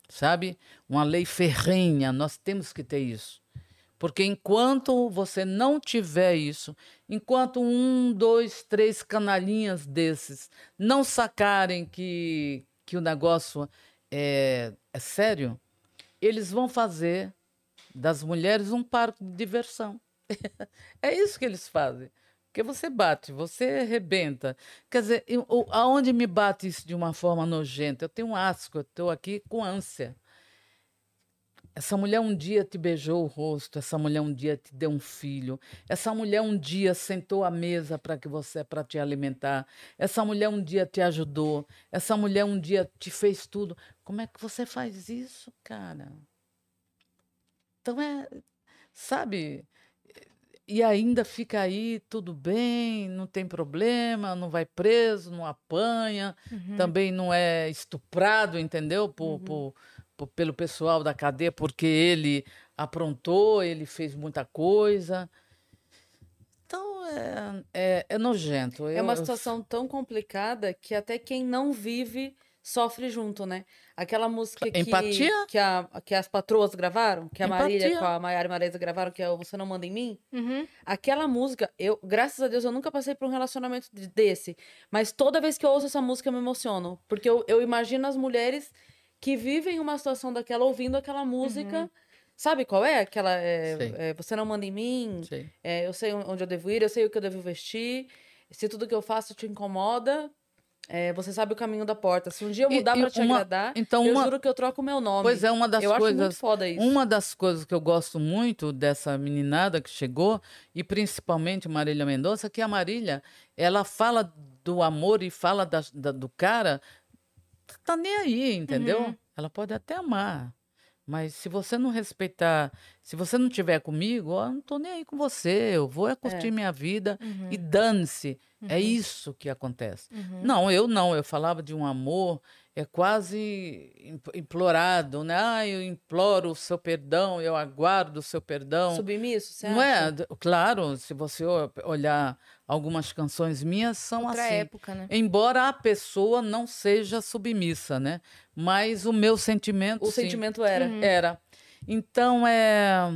sabe? Uma lei ferrenha, nós temos que ter isso. Porque enquanto você não tiver isso, enquanto um, dois, três canalinhas desses não sacarem que, que o negócio é, é sério, eles vão fazer das mulheres um parque de diversão. <laughs> é isso que eles fazem. Porque você bate, você arrebenta. Quer dizer, eu- aonde me bate isso de uma forma nojenta? Eu tenho um asco, eu estou aqui com ânsia. Essa mulher um dia te beijou o rosto, essa mulher um dia te deu um filho, essa mulher um dia sentou à mesa para que você para te alimentar, essa mulher um dia te ajudou, essa mulher um dia te fez tudo. Como é que você faz isso, cara? Então é, sabe? E ainda fica aí tudo bem, não tem problema, não vai preso, não apanha, Uhum. também não é estuprado, entendeu? Por, por, p- pelo pessoal da cadeia porque ele aprontou, ele fez muita coisa. Então é, é, é nojento. É Eu- uma eu- situação tão complicada que até quem não vive sofre junto, né? Aquela música que, Empatia? que, a, que as patroas gravaram, que a Marília Empatia. com a Maiara e Marisa gravaram, que é o Você Não Manda em Mim. Uhum. Aquela música, eu, graças a Deus, eu nunca passei por um relacionamento de- desse. Mas toda vez que eu ouço essa música, eu me emociono. Porque eu, eu imagino as mulheres que vivem uma situação daquela ouvindo aquela música. Sabe qual é? Aquela. é, é, Você Não Manda em Mim. É, eu sei onde eu devo ir, eu sei o que eu devo vestir. Se tudo que eu faço te incomoda, é, você sabe o caminho da porta. Se um dia eu mudar pra te uma- agradar, então eu uma- juro que eu troco o meu nome. Pois é, uma das eu acho muito coisas. foda isso. Uma das coisas que eu gosto muito dessa meninada que chegou, e principalmente Marília Mendonça, que a Marília, ela fala do amor e fala da- da- do cara, tá nem aí, entendeu? Uhum. Ela pode até amar. Mas se você não respeitar, se você não tiver comigo, ó, eu não tô nem aí com você, eu vou é curtir minha vida Uhum. e dane-se. É isso que acontece. Uhum. Não, eu não. Eu falava de um amor é quase im- implorado, né? Ah, eu imploro o seu perdão, eu aguardo o seu perdão. Submisso, você Não é? Claro, se você olhar algumas canções minhas, são Outra assim. época, né? Embora a pessoa não seja submissa, né? Mas o meu sentimento. O sim, sentimento era. Uhum. era. Então é.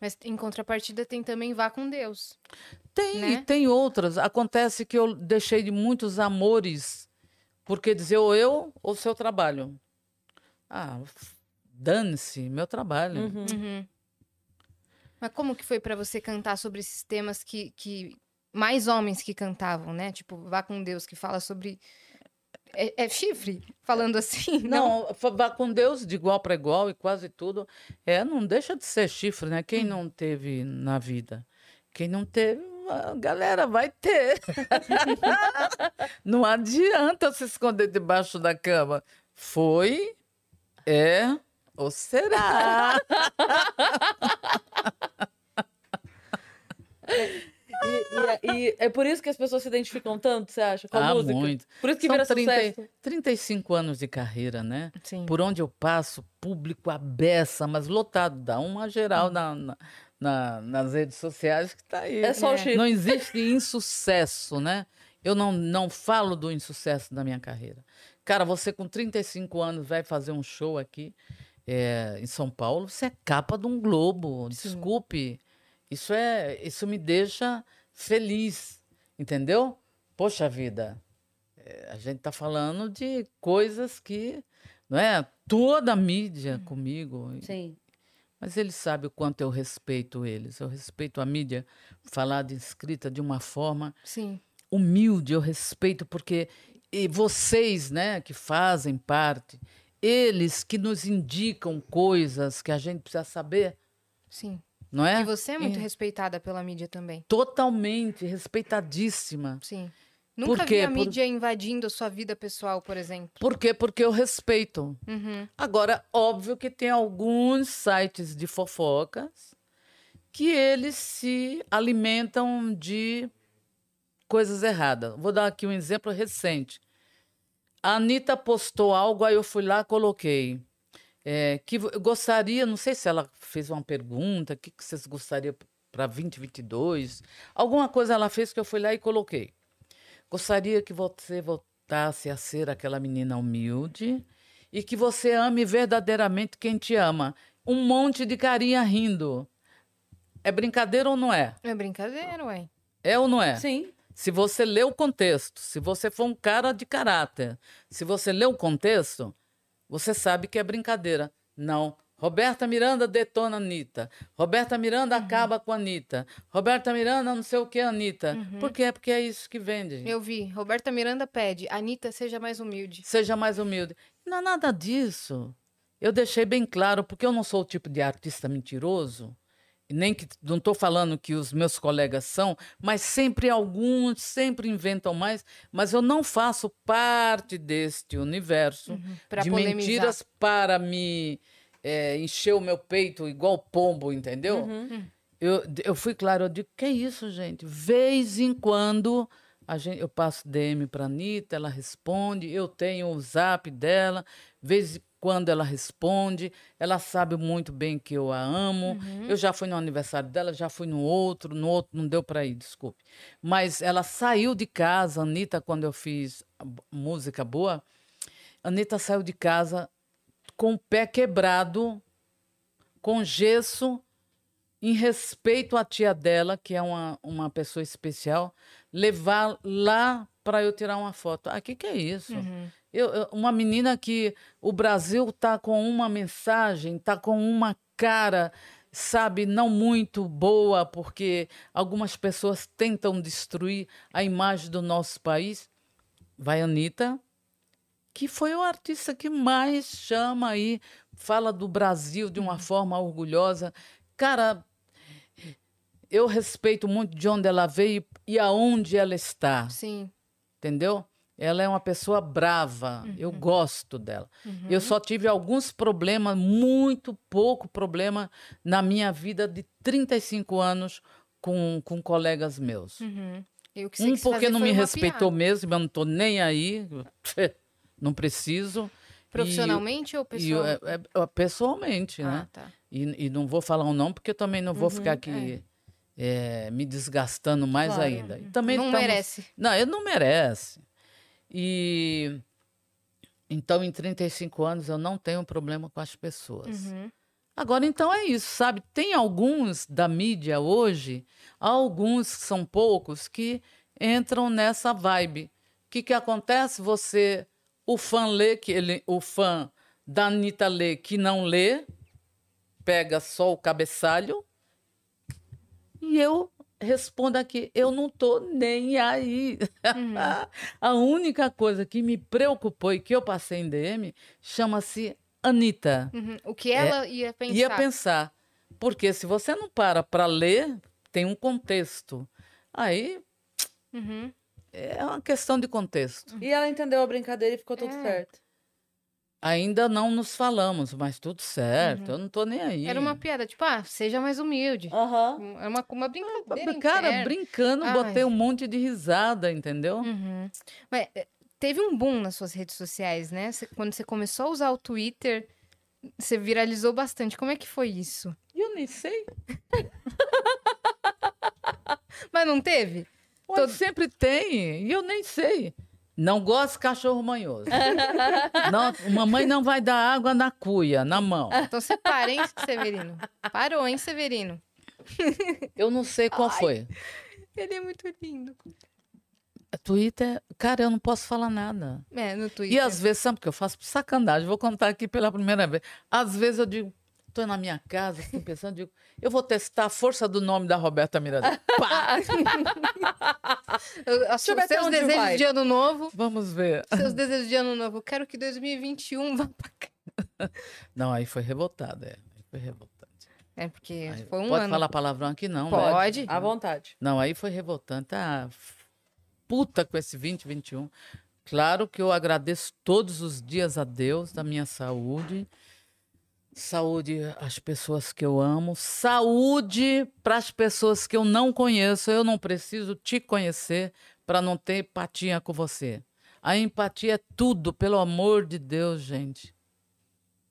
Mas em contrapartida tem também Vá com Deus. Tem, né? e tem outras. Acontece que eu deixei de muitos amores porque dizer ou eu ou seu trabalho. Ah, dane-se, meu trabalho. Uhum. Uhum. Mas como que foi pra você cantar sobre esses temas que, que mais homens que cantavam, né? Tipo, Vá com Deus, que fala sobre. É, é chifre? Falando assim? Não, fa- vá com Deus de igual para igual e quase tudo. É, não deixa de ser chifre, né? Quem não teve na vida? Quem não teve, galera vai ter. <laughs> não adianta se esconder debaixo da cama. Foi, é ou será? <laughs> E, e- e é por isso que as pessoas se identificam tanto, você acha? Com a Ah, música? muito. Por isso que São vira 30 sucesso. 35 anos de carreira, né? Sim. Por onde eu passo, público a beça, mas lotado. Dá uma geral na, na- na- nas redes sociais que tá aí. É só o É. chifre. Não existe insucesso, né? Eu não, não falo do insucesso da minha carreira. Cara, você com 35 anos vai fazer um show aqui é, em São Paulo, você é capa de um Globo. Desculpe. Isso, é, isso me deixa feliz, entendeu? Poxa vida, é, a gente está falando de coisas que, não é? Toda a mídia comigo. Sim. Mas eles sabem o quanto eu respeito eles. Eu respeito a mídia falada e escrita de uma forma Sim. humilde, eu respeito, porque e vocês, né, que fazem parte, eles que nos indicam coisas que a gente precisa saber, Sim. não é? E você é muito É. respeitada pela mídia também. Totalmente respeitadíssima. Sim. Nunca quê? vi a Por- mídia invadindo a sua vida pessoal, por exemplo. Por quê? Porque eu respeito. Uhum. Agora, óbvio que tem alguns sites de fofocas que eles se alimentam de coisas erradas. Vou dar aqui um exemplo recente. A Anitta postou algo, aí eu fui lá coloquei. É, que eu gostaria, não sei se ela fez uma pergunta, o que, que vocês gostariam para 2022. Alguma coisa ela fez que eu fui lá e coloquei. Gostaria que você voltasse a ser aquela menina humilde e que você ame verdadeiramente quem te ama. Um monte de carinha rindo. É brincadeira ou não é? É brincadeira, ué. É ou não é? Sim. Se você lê o contexto, se você for um cara de caráter, se você lê o contexto, você sabe que é brincadeira. Não. Roberta Miranda detona Anitta. Roberta Miranda acaba com a Anitta. Roberta Miranda não sei o que, Anitta. Por quê? Porque é isso que vende. Eu vi. Roberta Miranda pede. Anitta, seja mais humilde. Seja mais humilde. Não é nada disso. Eu deixei bem claro, porque eu não sou o tipo de artista mentiroso, e nem que não estou falando que os meus colegas são, mas sempre alguns sempre inventam mais, mas eu não faço parte deste universo Pra de polemizar. mentiras para me é, encher o meu peito igual pombo, entendeu? Uhum. Eu, eu fui claro, eu digo, que é isso, gente? Vez em quando A gente, eu passo DM para a Anitta, ela responde, eu tenho o zap dela, vez em quando ela responde, ela sabe muito bem que eu a amo. Eu já fui no aniversário dela, já fui no outro, no outro não deu para ir, desculpe. Mas ela saiu de casa, Anitta, quando eu fiz música boa, Anitta saiu de casa com o pé quebrado, com gesso, em respeito à tia dela, que é uma, uma pessoa especial, levar lá para eu tirar uma foto. Ah, que que é isso? Eu, eu- uma menina que o Brasil tá com uma mensagem, tá com uma cara, sabe, não muito boa, porque algumas pessoas tentam destruir a imagem do nosso país. Vai Anitta, que foi o artista que mais chama aí, fala do Brasil de uma forma orgulhosa. Cara, eu respeito muito de onde ela veio e aonde ela está Sim. entendeu? Ela é uma pessoa brava, eu gosto dela. Eu só tive alguns problemas, muito pouco problema na minha vida de 35 anos com, com colegas meus. Uhum. Um porque não me respeitou piada. mesmo, eu não tô nem aí, <laughs> não preciso. Profissionalmente ou E, e eu- pessoal? é- é- pessoalmente, né? Ah, tá. E, e não vou falar um não, porque eu também não vou ficar aqui eh, me desgastando mais Claro. ainda. E também Não estamos- merece. Não, ele não merece. E então, em 35 anos, eu não tenho problema com as pessoas. Uhum. Agora, então é isso, sabe? Tem alguns da mídia hoje, alguns que são poucos, que entram nessa vibe. O que, que acontece? Você, o fã lê, que ele, o fã da Anitta lê que não lê, pega só o cabeçalho, e eu respondo aqui, eu não tô nem aí. Uhum. <laughs> A única coisa que me preocupou e que eu passei em DM chama-se Anitta. Uhum. O que ela ia pensar? Ia pensar. Porque se você não para para ler, tem um contexto. Aí Uhum. É uma questão de contexto. E ela entendeu a brincadeira e ficou tudo É. certo. Ainda não nos falamos, mas tudo certo. Eu não tô nem aí. Uhum. Era uma piada, tipo, ah, seja mais humilde. Aham. Era uma, uma brincadeira Cara, interna. brincando, Ai. botei um monte de risada, entendeu? Uhum. Mas eh, teve um boom nas suas redes sociais, né? Quando você começou a usar o Twitter, você viralizou bastante. Como é que foi isso? Eu nem sei. <laughs> Mas não teve? Ué, Todo- Sempre tem, e eu nem sei. Não gosto de cachorro manhoso. <laughs> não, mamãe não vai dar água na cuia, na mão. Então você para, hein, Severino? Parou, hein, Severino? Eu não sei qual foi. Ele é muito lindo. Twitter, cara, eu não posso falar nada. É, no Twitter. E às vezes, sabe o que eu faço? Sacanagem, vou contar aqui pela primeira vez. Às vezes eu digo, tô na minha casa, estou pensando, digo, eu vou testar a força do nome da Roberta Miranda. Pá! <laughs> Eu- as- Deixa eu ver até seus desejos vai. de ano novo. Vamos ver. Seus desejos de ano novo. Eu quero que 2021 vá pra cá. <laughs> Não, aí foi revoltada, é. Aí foi revoltante. É, porque Aí- foi um pode ano. falar palavrão aqui, não, né? Pode. À vontade. Não, aí foi revoltante. Ah, puta com esse 2021. Claro que eu agradeço todos os dias a Deus da minha saúde. Saúde às pessoas que eu amo. Saúde para as pessoas que eu não conheço. Eu não preciso te conhecer para não ter empatia com você. A empatia é tudo, pelo amor de Deus, gente.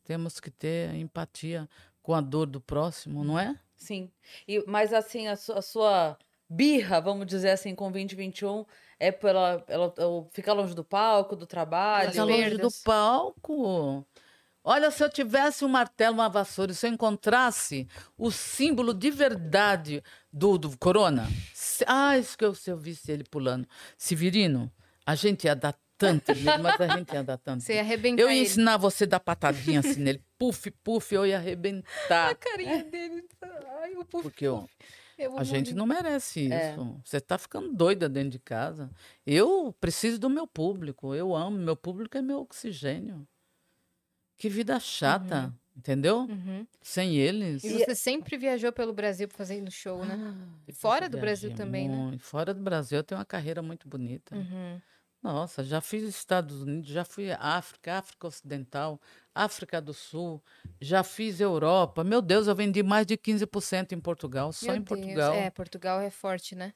Temos que ter empatia com a dor do próximo, não é? Sim. E, mas assim, a, su- a sua birra, vamos dizer assim, com 2021 é pela, pela, pelo ficar longe do palco, do trabalho. Fica longe do palco. Olha, se eu tivesse um martelo, uma vassoura, e se eu encontrasse o símbolo de verdade do, do Corona. Se, ah, isso que eu, se eu visse ele pulando. Severino, a gente ia dar tanto <laughs> mas a gente ia dar tanto Você ia arrebentar Eu ia ele. ensinar você a dar patadinha assim nele. <laughs> Puf, puf, eu ia arrebentar. A carinha dele. Ai, o puf, Porque vou a gente não merece isso. É. Você está ficando doida dentro de casa. Eu preciso do meu público. Eu amo. Meu público é meu oxigênio. Que vida chata, entendeu? Uhum. Sem eles. E você sempre viajou pelo Brasil fazendo show, né? Ah, fora do Brasil também, né? muito. Fora do Brasil eu tenho uma carreira muito bonita. Uhum. Nossa, já fiz Estados Unidos, já fui África, África Ocidental, África do Sul, já fiz Europa. Meu Deus, eu vendi mais de 15% em Portugal, só Meu em Deus. Portugal. É, Portugal é forte, né?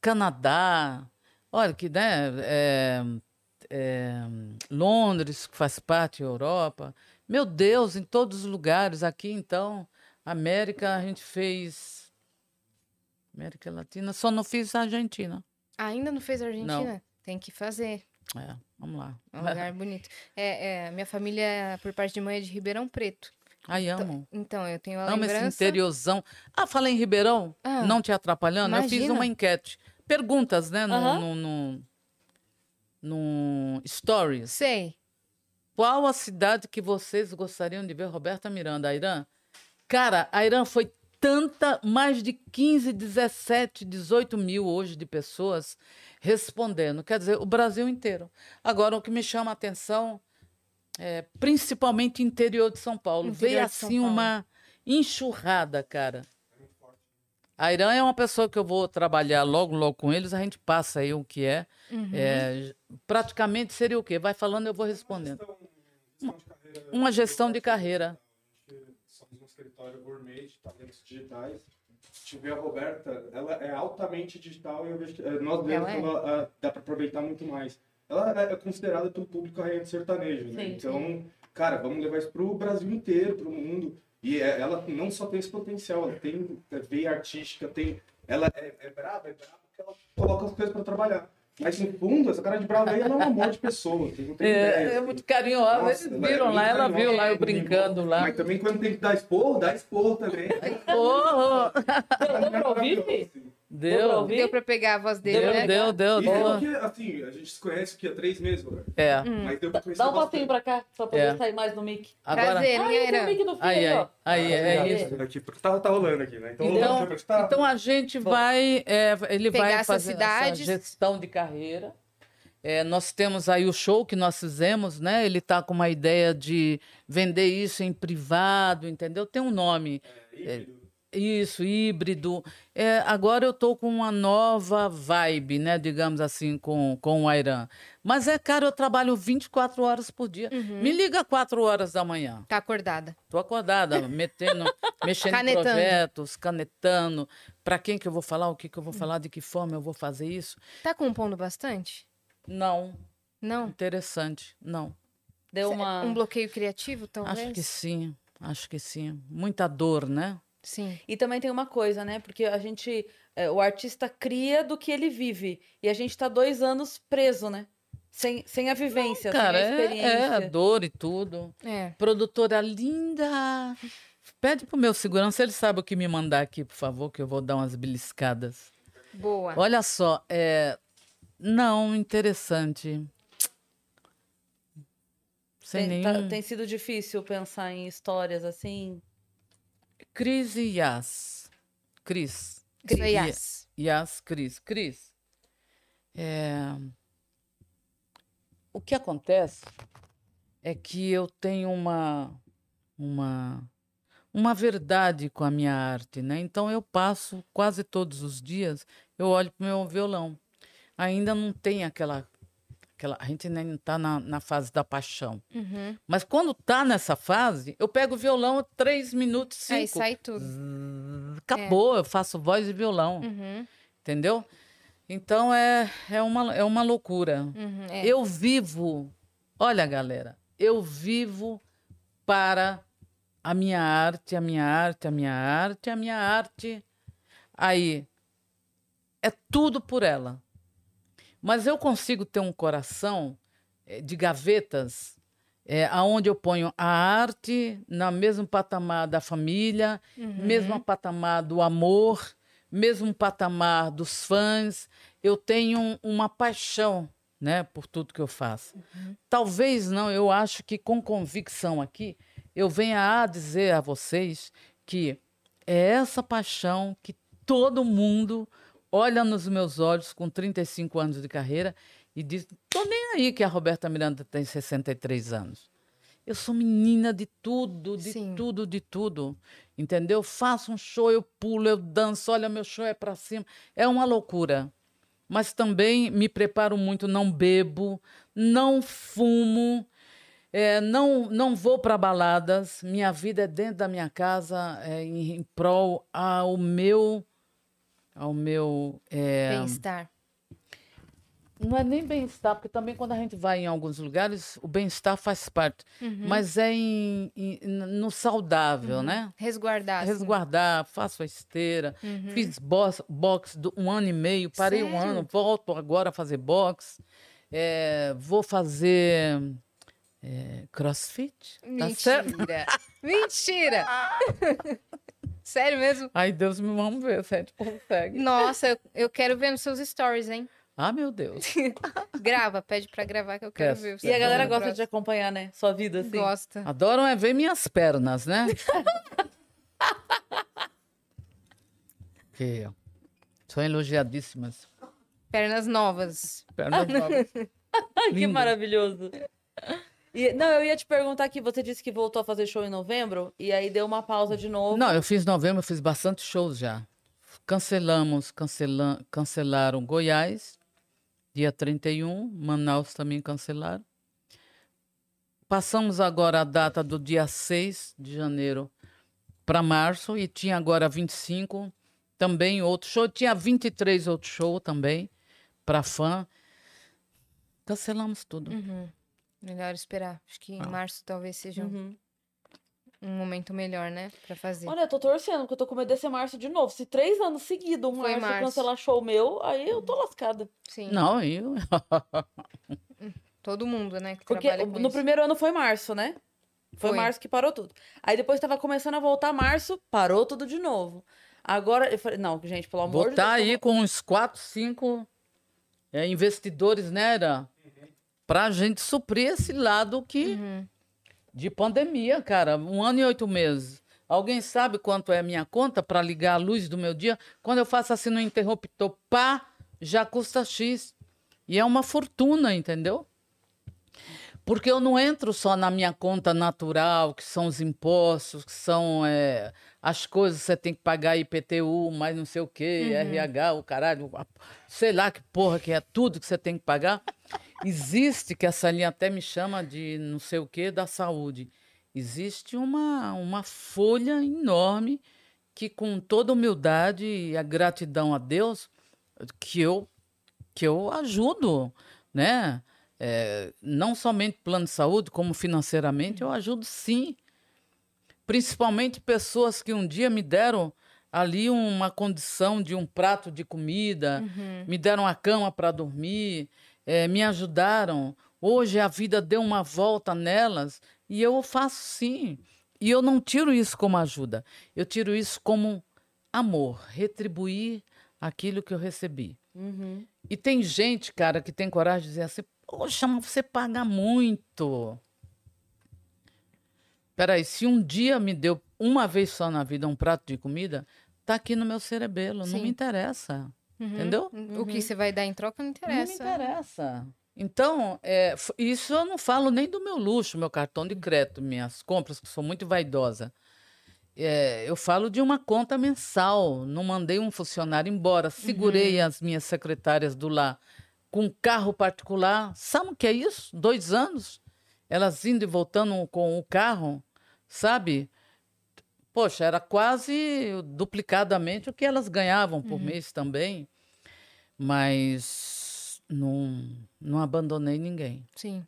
Canadá. Olha, que né, é, é, Londres, que faz parte da Europa. Meu Deus, em todos os lugares. Aqui, então, América, a gente fez. América Latina, só não fiz a Argentina. Ainda não fez a Argentina? Tem que fazer. É, vamos lá. É um lugar bonito. É, é, minha família, por parte de mãe, é de Ribeirão Preto. Ai, amo. Então, eu tenho a Amo esse lembrança... interiorzão. Ah, falei em Ribeirão, Ah. não te atrapalhando? Eu fiz Imagina. uma enquete. Perguntas, né? No, no, no, no Stories. Sei. Qual a cidade que vocês gostariam de ver Roberta Miranda? Airã? Cara, a Irã foi tanta, mais de 15, 17, 18 mil hoje de pessoas respondendo. Quer dizer, o Brasil inteiro. Agora, o que me chama a atenção é principalmente interior de São Paulo. Interior Veio assim Paulo. uma enxurrada, cara. A Irã é uma pessoa que eu vou trabalhar logo, logo com eles, a gente passa aí o que é. Uhum. É, praticamente seria o quê? Vai falando, eu vou respondendo. Gestão, gestão de carreira. Uma gestão de carreira. Gente Somos um escritório gourmet de talentos digitais. Vê a Roberta, ela é altamente digital e eu vejo que eh, nós vemos que é. ela ah, dá para aproveitar muito mais. Ela é considerada pelo público a rainha do sertanejo, né? Sim, então, cara, vamos levar isso pro Brasil inteiro, pro mundo. E é- ela não só tem esse potencial, ela tem é, veia artística, tem. Ela é, é brava, é brava porque ela coloca as coisas para trabalhar. Mas no fundo, essa cara de brava aí, ela é um amor de pessoa, têm ideia. É, é muito carinhosa. Nossa, Eles ela é viram lá, ela carinhosa. viu lá eu É, brincando lá. Mas também quando tem que dar esporro, dá esporro também. Pra ouvir, Fih? Deu pra Deu, pra pegar a voz dele, deu, né? deu, deu, E deu. porque, assim, a gente se conhece aqui há três meses, Roberto. É, Mas deu pra conhecer Dá um passinho pra cá, pra poder É. sair mais no mic. agora. Prazer, Ah, minha é mic do Fih Aí, aí, aí, ó. aí, é Aí. isso. Aqui, porque tá, tá rolando aqui, né? Então, Então- prestar. Então a gente vai, é, ele Pegar vai fazer cidades. essa gestão de carreira. É, nós temos aí o show que nós fizemos, né? Ele está com uma ideia de vender isso em privado, entendeu? Tem um nome. híbrido. Isso, híbrido. É, agora eu estou com uma nova vibe, né? Digamos assim, com, com o Airan. Mas é, cara, eu trabalho 24 horas por dia. Uhum. Me liga 4 horas da manhã. Tá acordada. Tô acordada, metendo, <laughs> mexendo em Canetando. projetos, canetando. Para quem que eu vou falar, o que que eu vou falar, de que forma eu vou fazer isso? Tá compondo bastante? Não, Não? interessante, não. Deu uma. Um bloqueio criativo, talvez? Acho que sim, acho que sim. Muita dor, né? Sim. E também tem uma coisa, né? Porque a gente. é, o artista cria do que ele vive. E a gente tá dois anos preso, né? Sem, sem a vivência, Cara, sem a é, experiência. é dor e tudo. É. Produtora linda. Pede pro meu segurança, ele sabe o que me mandar aqui, por favor, que eu vou dar umas beliscadas. Boa. Olha só, é... não, interessante. Sem Tem, nenhum... tá- tem sido difícil pensar em histórias assim. Cris e Yas. Cris. Cris. Yas. Yas, Cris. Cris. É... O que acontece é que eu tenho uma, uma, uma verdade com a minha arte, né? Então eu passo quase todos os dias, eu olho para o meu violão. Ainda não tem aquela. Aquela a gente nem está na, na fase da paixão. Uhum. Mas quando tá nessa fase, eu pego o violão três minutos, cinco. Aí sai tudo. Zzz, Acabou, eu faço voz e violão, Uhum. entendeu? Então é, é, uma, é uma loucura. Uhum. É. Eu vivo, olha galera, eu vivo para a minha arte, a minha arte, a minha arte, a minha arte. Aí, é tudo por ela. Mas eu consigo ter um coração eh, de gavetas, é, aonde eu ponho a arte na mesmo patamar da família, Uhum. mesmo patamar do amor, mesmo patamar dos fãs. Eu tenho um- uma paixão, né, por tudo que eu faço. Talvez não, eu acho que com convicção aqui eu venha a dizer a vocês que é essa paixão que todo mundo olha nos meus olhos com 35 anos de carreira e diz: tô nem aí que a Roberta Miranda tem 63 anos. Eu sou menina de tudo, de Sim. tudo, de tudo. Entendeu? Faço um show, eu pulo, eu danço, olha, meu show é para cima. É uma loucura. Mas também me preparo muito, não bebo, não fumo, é, não, não vou para baladas. Minha vida é dentro da minha casa, é, em, em prol ao meu, ao meu é, Bem-estar. não é nem bem-estar, porque também quando a gente vai em alguns lugares, o bem-estar faz parte. Uhum. Mas é em- em- no saudável, né? Resguardar. Resguardar, faço a esteira. Uhum. Fiz box, boxe do um ano e meio, parei um Sério? ano, volto agora a fazer boxe. É, vou fazer é, crossfit. Tá certo? <laughs> Mentira. <laughs> Sério mesmo? Ai, Deus me vamos ver se a gente consegue. Nossa, eu, eu quero ver nos seus stories, hein? Ah, meu Deus. <laughs> Grava, pede pra gravar que eu quero Peço. ver. E a galera gosta de acompanhar, né? Sua vida, assim. Gosta. Adoram é ver minhas pernas, né? <laughs> que são elogiadíssimas. Pernas novas. Pernas novas. <laughs> Que maravilhoso. E, não, eu ia te perguntar aqui, você disse que voltou a fazer show em novembro, e aí deu uma pausa de novo. Não, eu fiz novembro, eu fiz bastante shows já. Cancelamos, cancelam, cancelaram Goiás, dia 31, Manaus também cancelaram. Passamos agora a data do dia 6 de janeiro para março e tinha agora 25 também outro show, tinha 23 outro show também para fã. Cancelamos tudo. Uhum. Melhor esperar. Acho que em Ah. março talvez seja um- Uhum. um momento melhor, né? Pra fazer. Olha, eu tô torcendo, porque eu tô com medo desse março de novo. Se três anos seguidos um Foi março, março. cancelar show meu, aí eu tô lascada. Sim. Não, eu <laughs> Todo mundo, né? Que Porque trabalha com no isso. primeiro ano foi março, né? Foi, Foi. março que parou tudo. Aí depois tava começando a voltar março, parou tudo de novo. Agora, eu falei, não, gente, pelo amor Vou de Deus. tô- aí com uns quatro, cinco é, investidores, né, Era? Pra gente suprir esse lado que Uhum. de pandemia, cara. Um ano e oito meses. Alguém sabe quanto é a minha conta para ligar a luz do meu dia? Quando eu faço assim no interruptor, pá, já custa X. E é uma fortuna, entendeu? Porque eu não entro só na minha conta natural, que são os impostos, que são é, as coisas você tem que pagar IPTU, mais não sei o quê, RH, o caralho, sei lá que porra que é tudo que você tem que pagar. <laughs> Existe, que essa linha até me chama de não sei o quê, da saúde. Existe uma, uma folha enorme que, com toda humildade e a gratidão a Deus, que eu, que eu ajudo, né? É, não somente plano de saúde, como financeiramente, eu ajudo sim. Principalmente pessoas que um dia me deram ali uma condição de um prato de comida, Uhum. me deram a cama para dormir, eh, me ajudaram. Hoje a vida deu uma volta nelas e eu faço sim. E eu não tiro isso como ajuda, eu tiro isso como amor, retribuir aquilo que eu recebi. Uhum. E tem gente, cara, que tem coragem de dizer assim: Poxa, mas você paga muito. Peraí, se um dia me deu uma vez só na vida um prato de comida, tá aqui no meu cerebelo, não Sim. me interessa. Uhum. Entendeu? O que você vai dar em troca não interessa. Não me interessa. Então, é, isso eu não falo nem do meu luxo, meu cartão de crédito, minhas compras, que sou muito vaidosa. É, eu falo de uma conta mensal. Não mandei um funcionário embora. Segurei as minhas secretárias do lar com um carro particular. Sabe o que é isso? Dois anos. Elas indo e voltando com o carro, sabe? Poxa, era quase duplicadamente o que elas ganhavam por mês também. Mas não, não abandonei ninguém. Sim.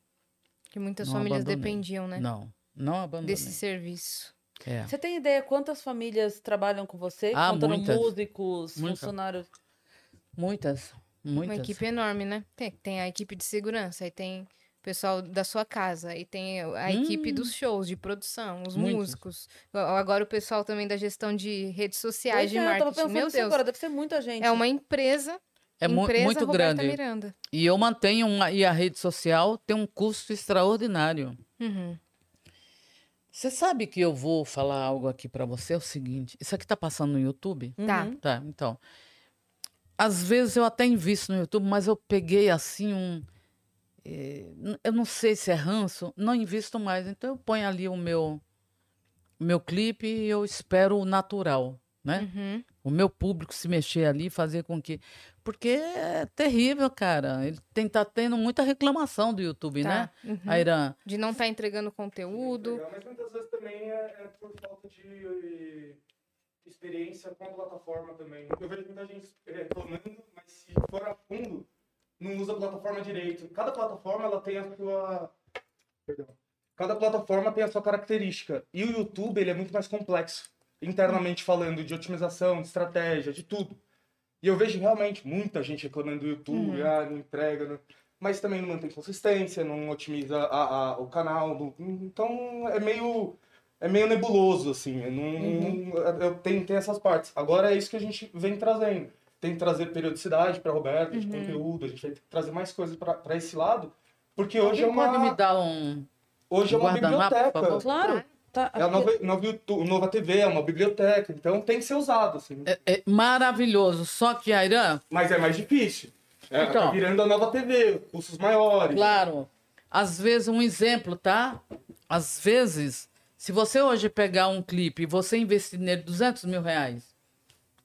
Que muitas Não famílias abandonei. dependiam, né? Não, não abandonei. Desse serviço. É. Você tem ideia quantas famílias trabalham com você? Ah, Contando muitas. músicos, Muitas. funcionários. Muitas, muitas. Uma equipe enorme, né? Tem, tem a equipe de segurança, aí tem pessoal da sua casa, aí tem a equipe dos shows, de produção, os Hum. Muitos. músicos. Agora o pessoal também da gestão de redes sociais, Pois de é, marketing. Meu nisso Deus, agora, deve ser muita gente. é uma empresa, É mu- empresa muito Roberta grande. Miranda. E eu mantenho uma, e a rede social tem um custo extraordinário. Uhum. Você sabe que eu vou falar algo aqui para você é o seguinte, isso aqui tá passando no YouTube? Tá. Uhum. Tá, então. Às vezes eu até invisto no YouTube, mas eu peguei assim um. Eh, eu não sei se é ranço, não invisto mais. Então eu ponho ali o meu, o meu clipe e eu espero o natural, né? Uhum. O meu público se mexer ali, fazer com que. Porque é terrível, cara. Ele tem, tá tendo muita reclamação do YouTube, né? Tá. Uhum. Airan? De não estar entregando conteúdo. Mas muitas vezes também é, é por falta de eh, experiência com a plataforma também. Eu vejo muita gente reclamando, mas se for a fundo, não usa a plataforma direito. Cada plataforma ela tem a sua. Perdão. Cada plataforma tem a sua característica. E o YouTube ele é muito mais complexo, internamente falando, de otimização, de estratégia, de tudo. E eu vejo realmente muita gente reclamando do YouTube, Uhum. ah, não entrega, não- mas também não mantém consistência, não otimiza a- a- o canal. não- Então é meio, é meio nebuloso, assim. eu Não, Eu tenho, tem essas partes. Agora é isso que a gente vem trazendo. Tem que trazer periodicidade para Roberto, de conteúdo, a gente vai ter que trazer mais coisas para esse lado, porque hoje é Alguém pode me uma, dar um. hoje é uma biblioteca. favor? Claro. Tá, É a nova, nova, YouTube, nova TV, é uma biblioteca, então tem que ser usado, assim. É, é maravilhoso. Só que, Airan, Mas é mais difícil. É, Então. tá virando a nova TV, custos maiores. claro, às vezes, um exemplo, tá? Às vezes, se você hoje pegar um clipe e você investir nele 200 mil reais,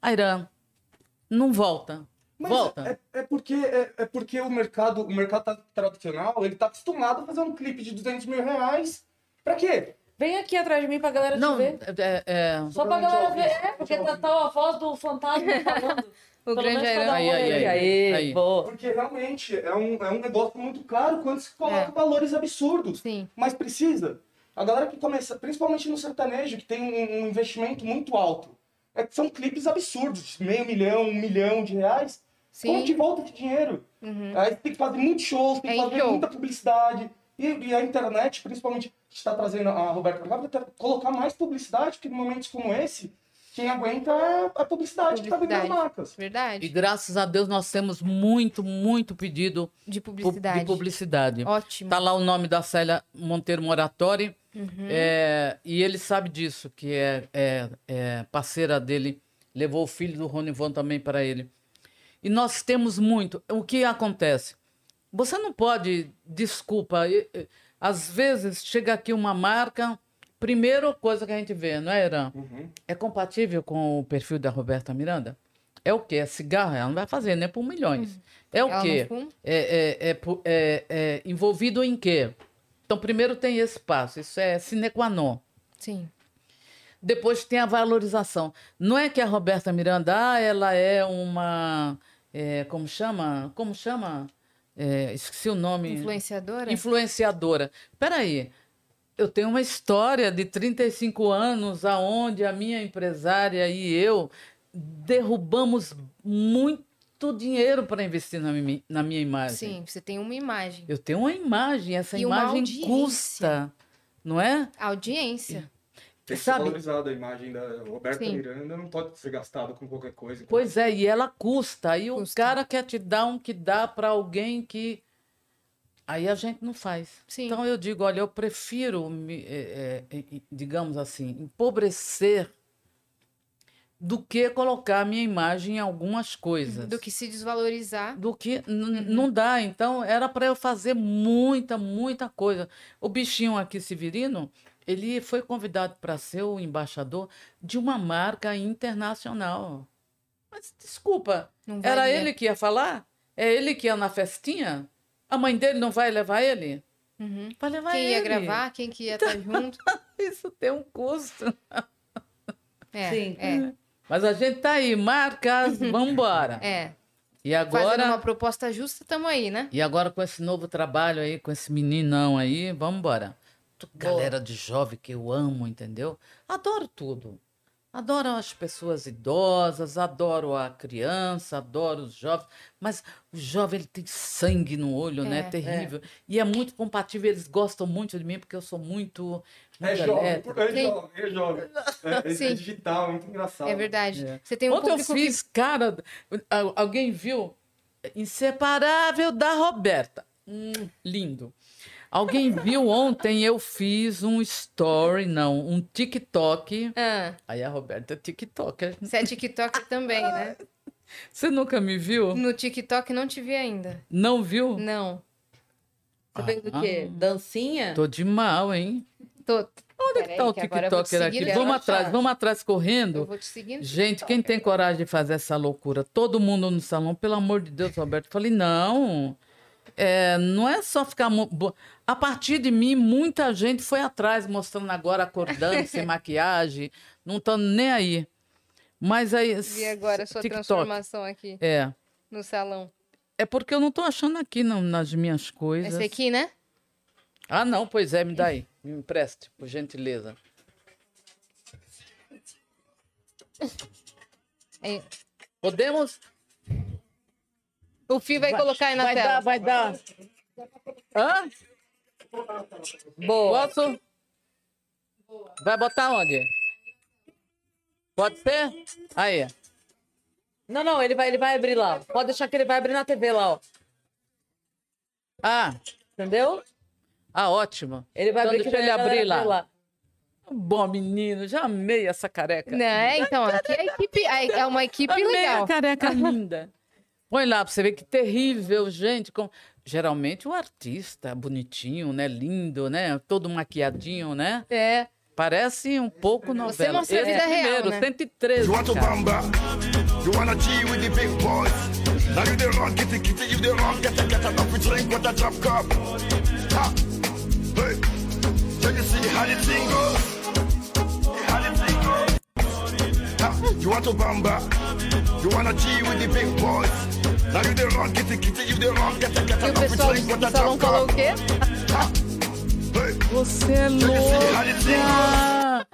Airan, não volta. Mas volta. É, é porque, é, é porque o mercado, o mercado tá- tradicional, ele tá acostumado a fazer um clipe de 200 mil reais. Pra quê? Vem aqui atrás de mim pra galera te Não, ver. é, é- Só pra galera ver. É, porque tá, tá a voz do fantasma <laughs> falando. O Pelo grande Airan. Aí, aí, aí. Aí. boa. Porque realmente é um, é um negócio muito caro quando se coloca É. valores absurdos. Sim. Mas precisa. A galera que começa, principalmente no sertanejo, que tem um, um investimento muito alto. É que são clipes absurdos, de meio milhão, um milhão de reais. Como que Sim. volta esse dinheiro? Uhum. Aí tem que fazer muitos shows, tem que É fazer show. muita publicidade. E, e a internet, principalmente, está trazendo a Roberta pra ter- colocar mais publicidade, porque em momentos como esse, quem aguenta é a publicidade, que está das Publicidade. marcas. E Verdade. graças a Deus nós temos muito, muito pedido De pu- publicidade. de publicidade. Ótimo. Tá lá o nome da Célia Monteiro Moratori. Uhum. é, e ele sabe disso, que é, é- é parceira dele. Levou o filho do Ronivon também para ele. E nós temos muito. O que acontece? Você não pode, desculpa, e- e- às vezes chega aqui uma marca, primeira coisa que a gente vê, não é, Irã? Uhum. É compatível com o perfil da Roberta Miranda? É o quê? É cigarro? Ela não vai fazer, nem por milhões. É o Ela quê? É, é- é é- é envolvido em quê? Então, primeiro tem esse passo, isso é sine qua non. Sim. Depois tem a valorização. Não é que a Roberta Miranda, ah, ela é uma. é, como chama? Como chama? É, esqueci o nome. Influenciadora? Influenciadora. Peraí, eu tenho uma história de 35 anos aonde a minha empresária e eu derrubamos muito dinheiro para investir na, mi- na minha imagem. Sim, você tem uma imagem. Eu tenho uma imagem, essa E imagem custa, não é? Audiência. Tem que Sabe- valorizada a imagem da Roberta Sim. Miranda, não pode ser gastada com qualquer coisa. Pois é, e ela custa. Aí o Custa. cara quer te dar um que dá para alguém que. Aí a gente não faz. Sim. Então eu digo, olha, eu prefiro, me, eh, eh, eh, digamos assim, empobrecer do que colocar a minha imagem em algumas coisas. Do que se desvalorizar. do que n- não dá. Então, era para eu fazer muita, muita coisa. O bichinho aqui, Severino, ele foi convidado para ser o embaixador de uma marca internacional. Mas, desculpa, era valia. ele que ia falar? É ele que ia na festinha? A mãe dele não vai levar ele? Uhum. Vai levar Quem ele. ia gravar, quem que ia estar junto. <laughs> Isso tem um custo. É, Sim. é, Mas a gente tá aí, marcas, vambora. é. E Fazendo agora... uma proposta justa, tamo aí, né? E agora com esse novo trabalho aí, com esse meninão aí, vamos embora. Galera de jovem que eu amo, entendeu? Adoro tudo. Adoro as pessoas idosas, adoro a criança, adoro os jovens. Mas o jovem, ele tem sangue no olho, né? É, Terrível. E é muito compatível, eles gostam muito de mim, porque eu sou muito... É muito jovem, elétrica. é jovem, é jovem. É, é <laughs> Sim. digital, é muito engraçado. É verdade. É. Você tem um Ontem eu fiz, cara, al- alguém viu? Inseparável da Roberta. Hum, lindo. Alguém viu ontem, eu fiz um story, não, um TikTok. Ah, Aí a Roberta é TikToker. você é TikTok também, né? Você nunca me viu? No TikTok não te vi ainda. Não viu? Não. Você Ah, quê? Dancinha? Tô de mal, hein? Tô... Onde é que tá o TikToker aqui? Vamos atrás, vamos atrás Eu correndo. vou te seguir no Gente, TikTok quem tem coragem de fazer essa loucura? Todo mundo no salão, pelo amor de Deus, Roberto. Eu falei, não. É, não é só ficar. A partir de mim, muita gente foi atrás, mostrando agora, acordando, sem <laughs> maquiagem, não estando nem aí. Mas aí. Vi agora a sua TikTok. transformação aqui É. no salão. É porque eu não tô achando aqui não, nas minhas coisas. Esse aqui, né? Ah, não, pois é, me dá aí. Me empreste, por gentileza. É. Podemos? O Fih vai, colocar aí na vai tela. Dar, vai dar. Hã? Boa. Posso? Vai botar onde? Pode ser? Aí. Não, não, ele vai, ele vai abrir lá. Pode deixar que ele vai abrir na TV lá, ó. Ah, Entendeu? ah, ótimo. Ele vai Então abrir deixa que ele abrir lá. vê Bom, menino, já amei essa careca. Né? Então, aqui é, a equipe, é uma equipe Amei legal. a careca linda. Põe lá pra você ver que terrível, gente. Com... Geralmente o artista bonitinho, né? Lindo, né? Todo maquiadinho, né? É. Parece um pouco novela. mostra a vida real, primeiro, né? 113, You want to bamba? You wanna G with the big boys? Now you the wrong, get it, you the wrong, get it, get up, we drink with a drop cup. Ha! Hey! Can you see how the thing goes? How the thing goes? Ha! You want to bamba? You wanna G with the big boys? E o pessoal do salão falou o quê? Você é louca!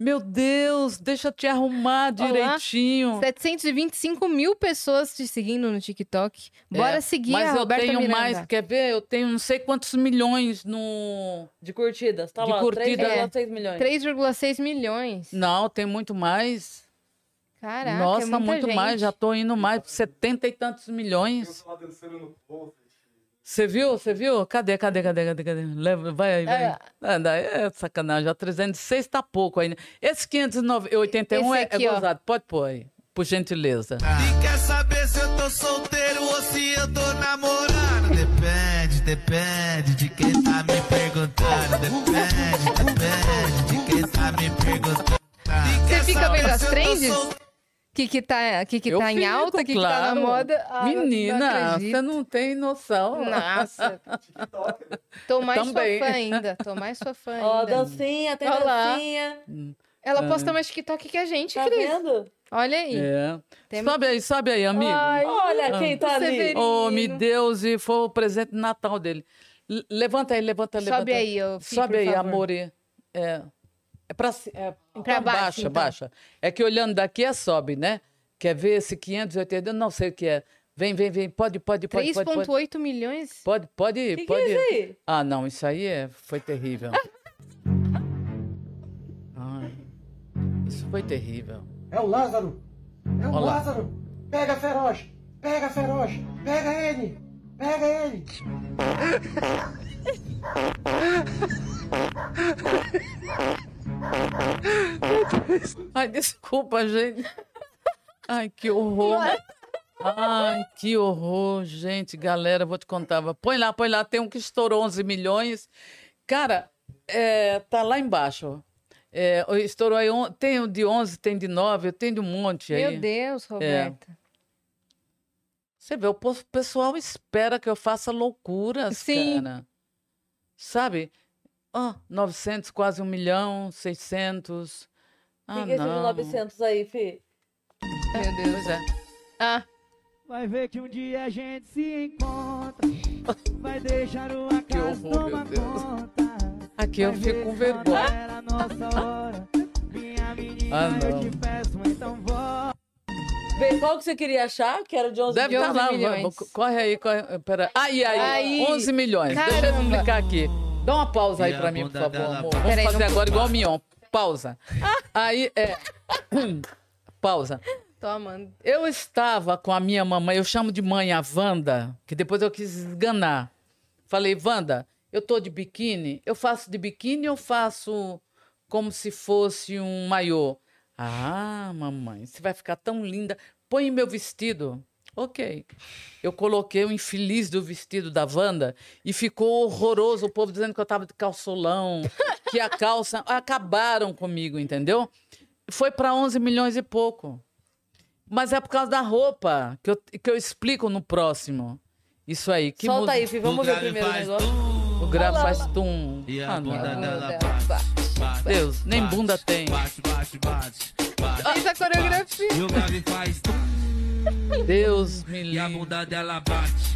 Meu Deus, deixa eu te arrumar direitinho. 725 mil pessoas te seguindo no TikTok. Bora É, seguir Mas a eu Roberta tenho Miranda. mais, quer ver? Eu tenho não sei quantos milhões no. De curtidas, tá De lá, curtida. 3,6 milhões. 3,6 milhões. Não, tem muito mais. Caraca, Nossa, é muita muito gente. mais. Já tô indo mais, setenta e tantos milhões. Você viu? Você viu? Cadê, cadê, cadê, cadê, cadê? Leva, vai aí, vai. É. Ah, é sacanagem. Já 306 tá pouco ainda. Esse 581 Esse é, aqui, é ó. gozado. Pode pôr aí, por gentileza. E quer saber se eu tô solteiro ou se eu tô namorando? Depende, depende de quem tá me perguntando. Depende, depende de quem tá me perguntando. Você fica vendo as trends? Que que tá, que que Eu tá em fico, alta, o que que tá na claro. moda? Ah, não- não Menina, acredito. você não tem noção. Nossa. <laughs> Tô mais Também. sua fã ainda. Tô mais sua fã Ó, ainda. dancinha, tem Olha lá. dancinha. Ela posta mais TikTok que a gente, Tá Cris. vendo? Olha aí. É. Tem- Sobe aí, sobe aí, amigo. Ai, Olha quem tá ali. Severino. Oh, meu Deus, e foi o presente de Natal dele. L- levanta aí, levanta, levanta. Sobe aí, ô, Fih, Sobe aí, amore. É, é pra, ci- é, então Pra baixo, baixa, então. baixa. É que olhando daqui é sobe, né? Quer ver esse 580? Eu não sei o que é. Vem, vem, vem. Pode, pode, pode, pode. Pode, 3,8 milhões? pode. pode, Que que pode. é isso aí? Ah, não, isso aí é, foi terrível. <laughs> Ai, isso foi terrível. É o Lázaro! É o Olha lá. Lázaro! Pega feroz! Pega feroz! Pega ele! Pega ele! <laughs> <laughs> Ai, desculpa, gente. Ai, que horror. Ai, que horror, gente. Galera, vou te contar. Põe lá, põe lá. Tem um que estourou 11 milhões. Cara, é, tá lá embaixo. É, estourou aí. on- Tem de 11, tem de 9, eu tenho de um monte aí. Meu Deus, Roberta. Você vê, o pessoal espera que eu faça loucuras, Sim. cara. Sabe? Ó, 900, quase um milhão, 600. Ah, Fica esse de não. 900 aí, fi. Meu Deus. Pois é. Ah, Vai ver que um dia a gente se encontra. Vai deixar o <laughs> acaso horror, tomar conta. Aqui eu fico com vergonha. Era nossa hora. Minha menina, Ah, eu não. te peço, então volta. Vê, qual que você queria achar? Que era de 11 Deve De estar 11 lá. milhões. Corre aí, corre. Pera. Aí, aí, Aí. 11 milhões. Deixa eu Caramba. explicar aqui. Dá uma pausa aí pra mim, por favor, dela amor. Vamos fazer agora igual o Mion. Pausa. Aí, é... <coughs> pausa. tô amando. Eu estava com a minha mamãe, eu chamo de mãe a Wanda, que depois eu quis esganar. Falei, Wanda, eu tô de biquíni, eu faço de biquíni ou faço como se fosse um maiô? Ah, mamãe, você vai ficar tão linda. Põe meu vestido. Ok. Eu coloquei o infeliz do vestido da Wanda e ficou horroroso. O povo dizendo que eu tava de calçolão, <laughs> que a calça. Acabaram comigo, entendeu? Foi para 11 milhões e pouco. Mas é por causa da roupa que eu, que eu explico no próximo. Isso aí. Que Solta muda- aí, fi. Vamos O ver o primeiro faz negócio. O grave faz tum. E Ah, a bunda não. dela bate, bate, bate. Deus, nem bunda tem. Bate, bate, bate. bate. Fez a coreografia. E o grave faz tum. Deus <laughs> me E a livre. bunda dela bate.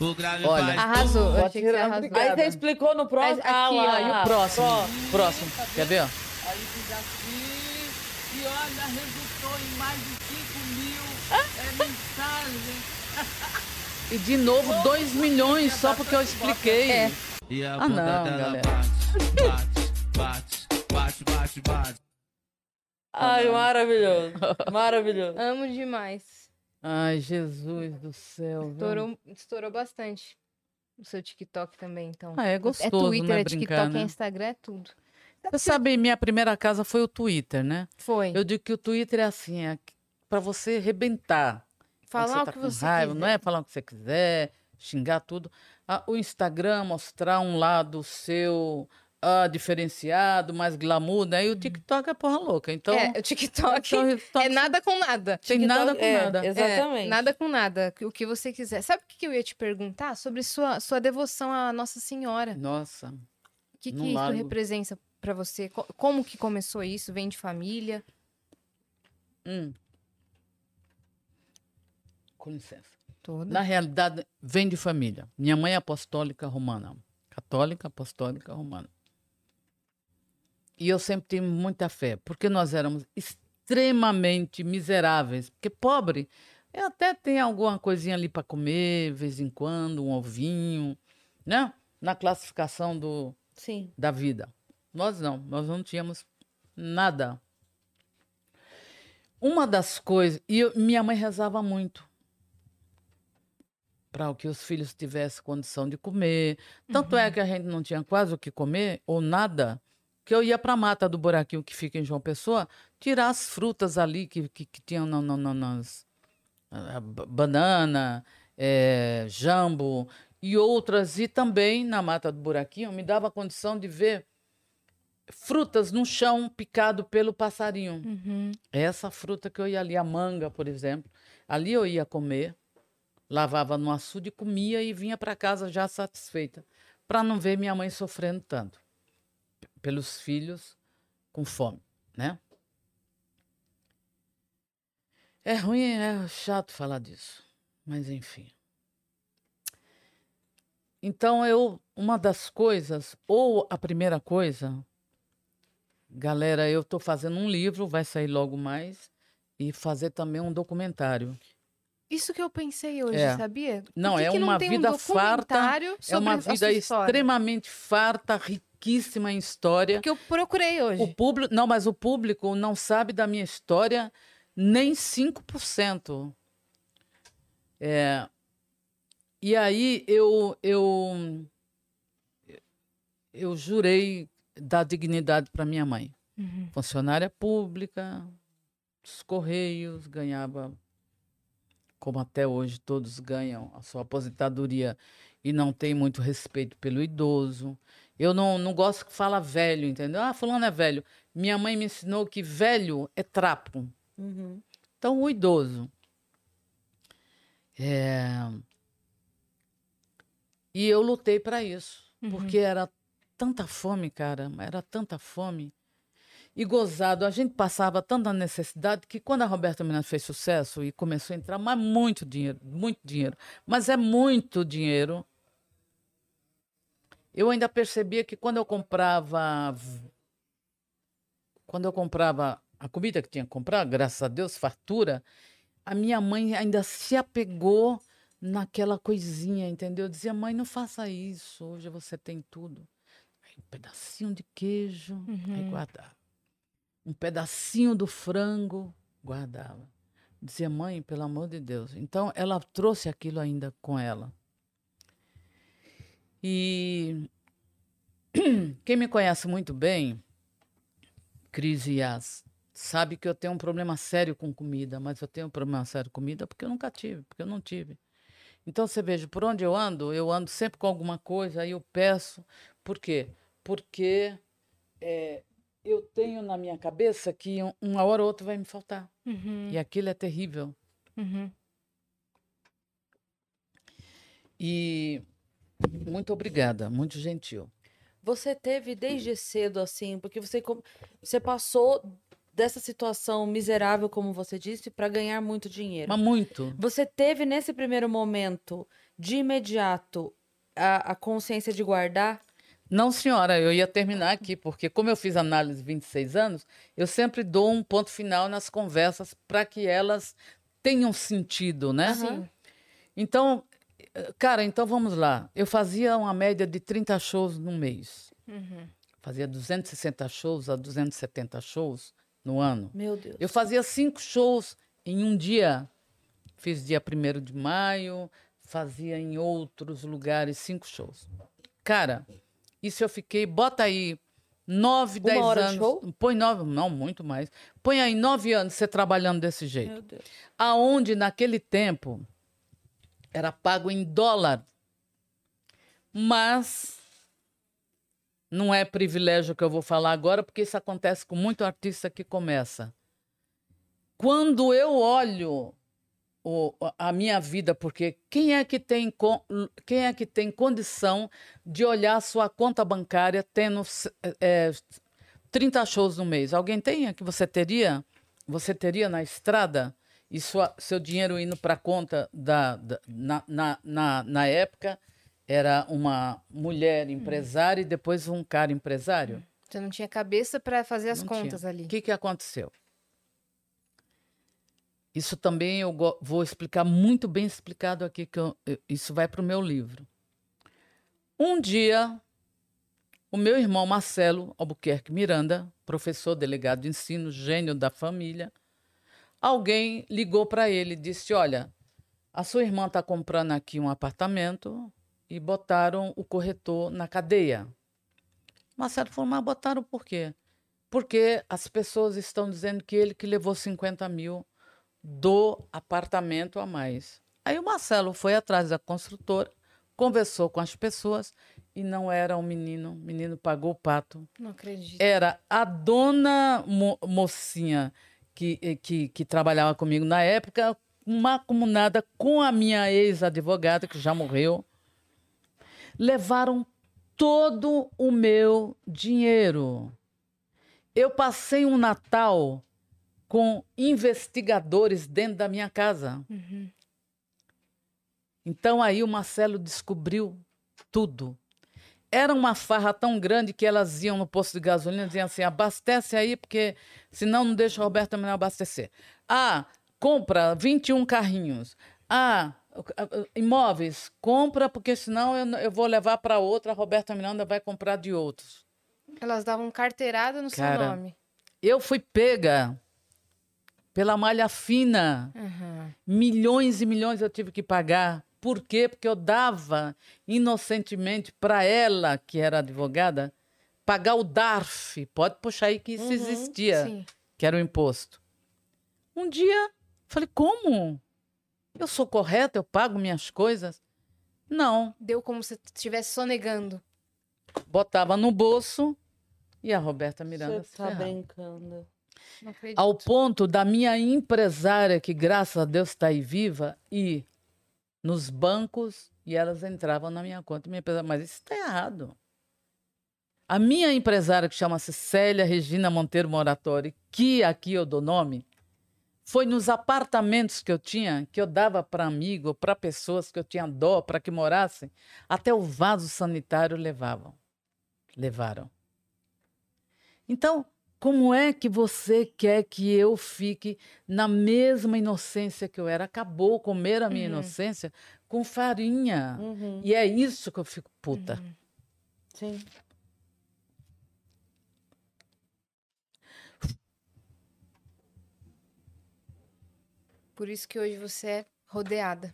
O grave Olha. Arrasou. Eu achei que você arrasou. obrigada. Aí você explicou no próximo. Aqui, ah, lá, ó, E o próximo? Ó, Próximo. Quer ver? ó? Aí fiz assim, e olha, resultou em mais de 5 mil é, mensagens. E de novo, 2 milhões só porque eu expliquei. É. E a Ah, bunda não, dela galera. bate, bate, bate, bate, bate, bate. Ai, maravilhoso. <laughs> Maravilhoso. Amo demais. Ai, Jesus do céu. Estourou, estourou bastante. O seu TikTok também, então. Ah, é é gostoso, Twitter, né? é TikTok, né? é Instagram, é tudo. Você sabe, minha primeira casa foi o Twitter, né? Foi. Eu digo que o Twitter é assim, é para você rebentar. Falar tá o que com você raiva, quiser. Não é falar o que você quiser, xingar tudo. Ah, o Instagram mostrar um lado seu ah, diferenciado, mais glamour, né? E o TikTok é porra louca. Então, É, o TikTok então, então é nada com nada. tem nada com É, nada. Exatamente. É, nada com nada, o que você quiser. Sabe o que eu ia te perguntar? Sobre sua, sua devoção à Nossa Senhora. Nossa, O que, que isso representa pra você? Co- Como que começou isso? Vem de família? hum. com licença. Toda. Na realidade, vem de família. Minha mãe é apostólica romana. Católica, apostólica romana. E eu sempre tive muita fé, porque nós éramos extremamente miseráveis. Porque pobre, eu até tenho alguma coisinha ali para comer, de vez em quando, um ovinho, né? Na classificação do, Sim. da vida. Nós não, nós não tínhamos nada. Uma das coisas, e eu- minha mãe rezava muito para que os filhos tivessem condição de comer. Tanto é que a gente não tinha quase o que comer, ou nada, que eu ia para a mata do buraquinho que fica em João Pessoa, tirar as frutas ali que, que, que tinham na- na- na- nas. ba- banana, eh, jambo e outras, e também na mata do buraquinho, me dava a condição de ver frutas no chão picado pelo passarinho. Uhum. É essa fruta que eu ia ali, a manga, por exemplo. Ali eu ia comer, lavava no açude, comia e vinha para casa já satisfeita, para não ver minha mãe sofrendo tanto pelos filhos com fome, né? É ruim, é chato falar disso, mas enfim. Então eu, uma das coisas, ou a primeira coisa, Galera, eu estou fazendo um livro, vai sair logo mais, e fazer também um documentário. Isso que eu pensei hoje, É. sabia? Não, que é que uma tem vida um farta, É uma vida sua história? extremamente farta, riquíssima em história. Porque eu procurei hoje. O público, não, mas o público não sabe da minha história nem 5%. É, e aí eu, eu, eu jurei dar dignidade para minha mãe. Uhum. Funcionária pública, dos Correios, ganhava, como até hoje todos ganham, a sua aposentadoria e não tem muito respeito pelo idoso. Eu não, não gosto que fala velho, entendeu? Ah, fulano é velho. Minha mãe me ensinou que velho é trapo. Uhum. Então, o idoso. É... E eu lutei para isso, porque era tanta fome, cara, era tanta fome. E gozado, a gente passava tanta necessidade que quando a Roberta Minas fez sucesso e começou a entrar, mas muito dinheiro, muito dinheiro, mas é muito dinheiro. Eu ainda percebia que quando eu comprava quando eu comprava a comida que tinha que comprar, graças a Deus, fartura, a minha mãe ainda se apegou naquela coisinha, entendeu? Eu dizia, mãe, não faça isso, hoje você tem tudo. Aí, um pedacinho de queijo, aí guardava. Um pedacinho do frango, guardava. Dizia, mãe, pelo amor de Deus. Então, ela trouxe aquilo ainda com ela. E <clears throat> quem me conhece muito bem, Cris e Yas, sabe que eu tenho um problema sério com comida, mas eu tenho um problema sério com comida porque eu nunca tive, porque eu não tive. Então você veja, por onde eu ando, eu ando sempre com alguma coisa, aí eu peço. Por quê? Porque é, eu tenho na minha cabeça que um- uma hora ou outra vai me faltar. Uhum. E aquilo é terrível. Uhum. E muito obrigada, muito gentil. Você teve desde cedo assim, porque você, você passou dessa situação miserável, como você disse, para ganhar muito dinheiro. Mas muito. Você teve nesse primeiro momento, de imediato, a, a consciência de guardar? Não, senhora, eu ia terminar aqui, porque como eu fiz análise 26 anos, eu sempre dou um ponto final nas conversas para que elas tenham sentido, né? Sim. Então, cara, então vamos lá. Eu fazia uma média de 30 shows no mês. Fazia 260 shows a 270 shows no ano. Meu Deus. Eu fazia cinco shows em um dia. Fiz dia 1 de maio, fazia em outros lugares cinco shows. Cara, isso eu fiquei, bota aí, nove, Uma dez hora de anos. show? Põe nove, não, muito mais. Põe aí nove anos você trabalhando desse jeito. Meu Deus. Aonde naquele tempo era pago em dólar. Mas não é privilégio que eu vou falar agora, porque isso acontece com muito artista que começa. Quando eu olho o- a minha vida, porque quem é que tem quem é que tem condição de olhar sua conta bancária tendo é, 30 shows no mês? Alguém tem? É que você teria? Você teria na estrada? E sua- seu dinheiro indo para a conta da, da- na, na, na, na época era uma mulher empresária e depois um cara empresário? Você não tinha cabeça para fazer as Não contas tinha. ali. O que, que aconteceu? Isso também eu vou explicar muito bem explicado aqui, que eu- eu- isso vai para o meu livro. Um dia, o meu irmão Marcelo Albuquerque Miranda, professor delegado de ensino, gênio da família, alguém ligou para ele e disse: Olha, a sua irmã está comprando aqui um apartamento e botaram o corretor na cadeia. Marcelo falou: Mas botaram por quê? Porque as pessoas estão dizendo que ele que levou 50 mil do apartamento a mais. Aí o Marcelo foi atrás da construtora, conversou com as pessoas e não era um menino. O menino pagou o pato. Não acredito. Era a dona mo- mocinha que, eh, que, que trabalhava comigo na época, uma comunada com a minha ex-advogada, que já morreu. Levaram todo o meu dinheiro. Eu passei um Natal com investigadores dentro da minha casa. Então aí o Marcelo descobriu tudo. Era uma farra tão grande que elas iam no posto de gasolina e diziam assim: abastece aí, porque senão não deixa o Roberto Menor abastecer. Ah, compra 21 carrinhos. Ah, imóveis, compra, porque senão eu, eu vou levar para outra, a Roberta Miranda vai comprar de outros. Elas davam carteirada no Cara, seu nome. Eu fui pega pela malha fina. Uhum. Milhões e milhões eu tive que pagar. Por quê? Porque eu dava inocentemente para ela, que era advogada, pagar o DARF. Pode puxar aí que isso existia, Sim. que era o imposto. Um dia, falei, como? Eu sou correta, eu pago minhas coisas? Não. Deu como se estivesse sonegando. Botava no bolso e a Roberta Miranda Você tá ferrava. brincando. Não acredito. Ao ponto da minha empresária, que graças a Deus está aí viva, ir nos bancos e elas entravam na minha conta. Minha empresária, mas isso está errado. A minha empresária, que chama-se Célia Regina Monteiro Moratori, que aqui eu dou nome, foi nos apartamentos que eu tinha, que eu dava para amigo, para pessoas que eu tinha dó, para que morassem, até o vaso sanitário levavam. Levaram. Então, como é que você quer que eu fique na mesma inocência que eu era? Acabou comer a minha inocência com farinha. Uhum. E é isso que eu fico puta. Sim. Por isso que hoje você é rodeada.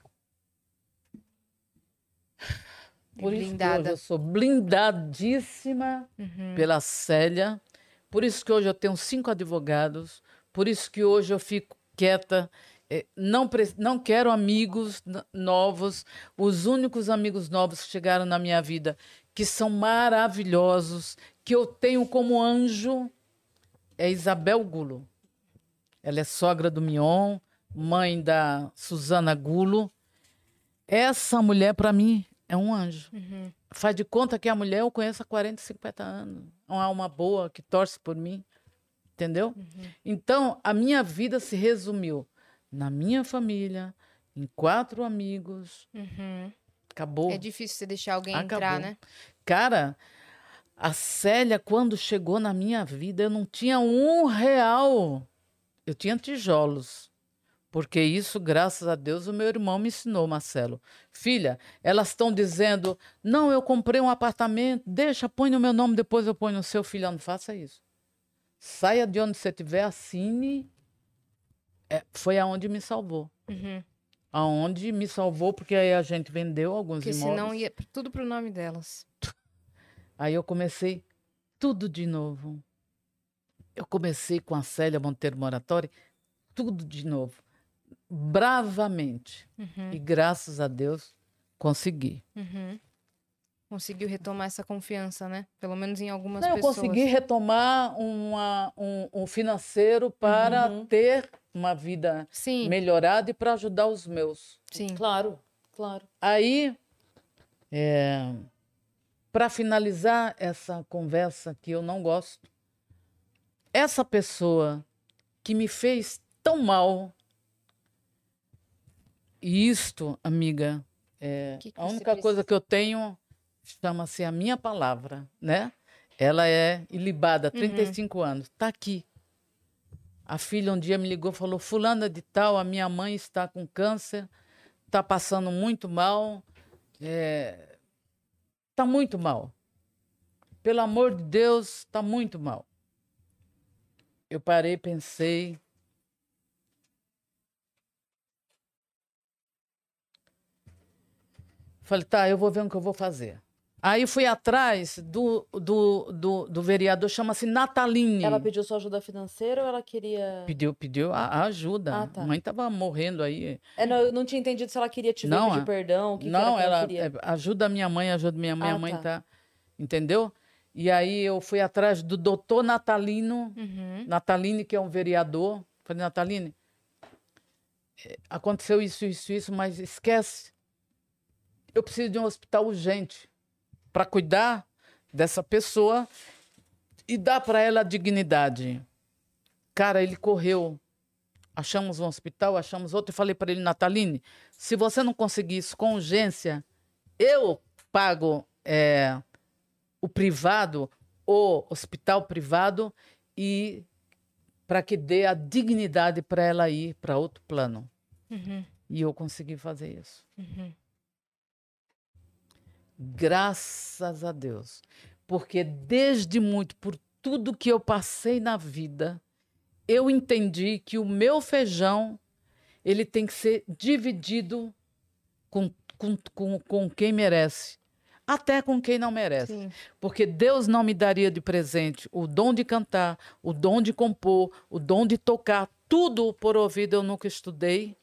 Por isso que hoje blindada. eu sou blindadíssima pela Célia. Por isso que hoje eu tenho cinco advogados. Por isso que hoje eu fico quieta. Eh, Não, não quero amigos novos. Os únicos amigos novos que chegaram na minha vida, que são maravilhosos, que eu tenho como anjo, é Isabel Gulo. Ela é sogra do Mion, mãe da Suzana Gulo. Essa mulher, para mim, é um anjo. Faz de conta que a mulher eu conheço há 40, 50 anos. É uma alma boa que torce por mim. Entendeu? Então, a minha vida se resumiu na minha família, em quatro amigos. Uhum. Acabou. É difícil você deixar alguém Acabou. entrar, né? Cara, a Célia, quando chegou na minha vida, eu não tinha um real. Eu tinha tijolos. Porque isso, graças a Deus, o meu irmão me ensinou, Marcelo. Filha, elas estão dizendo: não, eu comprei um apartamento, deixa, põe no meu nome, depois eu ponho no seu filho. Não faça isso. Saia de onde você estiver, assine. É, foi aonde me salvou. Uhum. Aonde me salvou, porque aí a gente vendeu alguns Porque imóveis. senão ia tudo pro nome delas. Aí eu comecei tudo de novo. Eu comecei com a Célia Monteiro Moratório, tudo de novo. Bravamente. Uhum. E graças a Deus consegui. Uhum. Conseguiu retomar essa confiança, né? Pelo menos em algumas Não, eu pessoas. consegui retomar uma, um, um financeiro para Uhum. ter uma vida Sim, melhorada e para ajudar os meus. sim. Claro, claro. Aí, para finalizar essa conversa que eu não gosto, essa pessoa que me fez tão mal, e isto, amiga, é, Que que a única coisa que eu tenho chama-se a minha palavra, né? Ela é ilibada, 35 anos, está aqui. A filha um dia me ligou falou: Fulana de Tal, a minha mãe está com câncer, está passando muito mal, está muito mal. Pelo amor de Deus, está muito mal. Eu parei, pensei. Falei, tá, eu vou ver o que eu vou fazer. Aí fui atrás do, do, do, do vereador, chama-se Natalini. Ela pediu sua ajuda financeira ou ela queria. Pediu, pediu a, a ajuda. Ah, tá. A mãe estava morrendo aí. É, não, eu não tinha entendido se ela queria te Não, pedir é- perdão. O que que não, que ela, ela queria. é, ajuda a minha mãe, ajuda minha mãe. Ah, a mãe tá. tá. Entendeu? E aí eu fui atrás do doutor Natalino, Uhum. Natalini, que é um vereador. Falei, Natalini, eh, aconteceu isso, isso, isso, mas esquece. Eu preciso de um hospital urgente para cuidar dessa pessoa e dar para ela dignidade. Cara, ele correu. Achamos um hospital, achamos outro. E falei para ele, Nataline, se você não conseguir isso com urgência, eu pago eh, o privado, o hospital privado, e para que dê a dignidade para ela ir para outro plano. Uhum. E eu consegui fazer isso. Uhum. Graças a Deus. Porque desde muito, por tudo que eu passei na vida, eu entendi que o meu feijão ele tem que ser dividido com, com, com, com quem merece. Até com quem não merece. Sim. Porque Deus não me daria de presente o dom de cantar, o dom de compor, o dom de tocar, tudo por ouvido eu nunca estudei.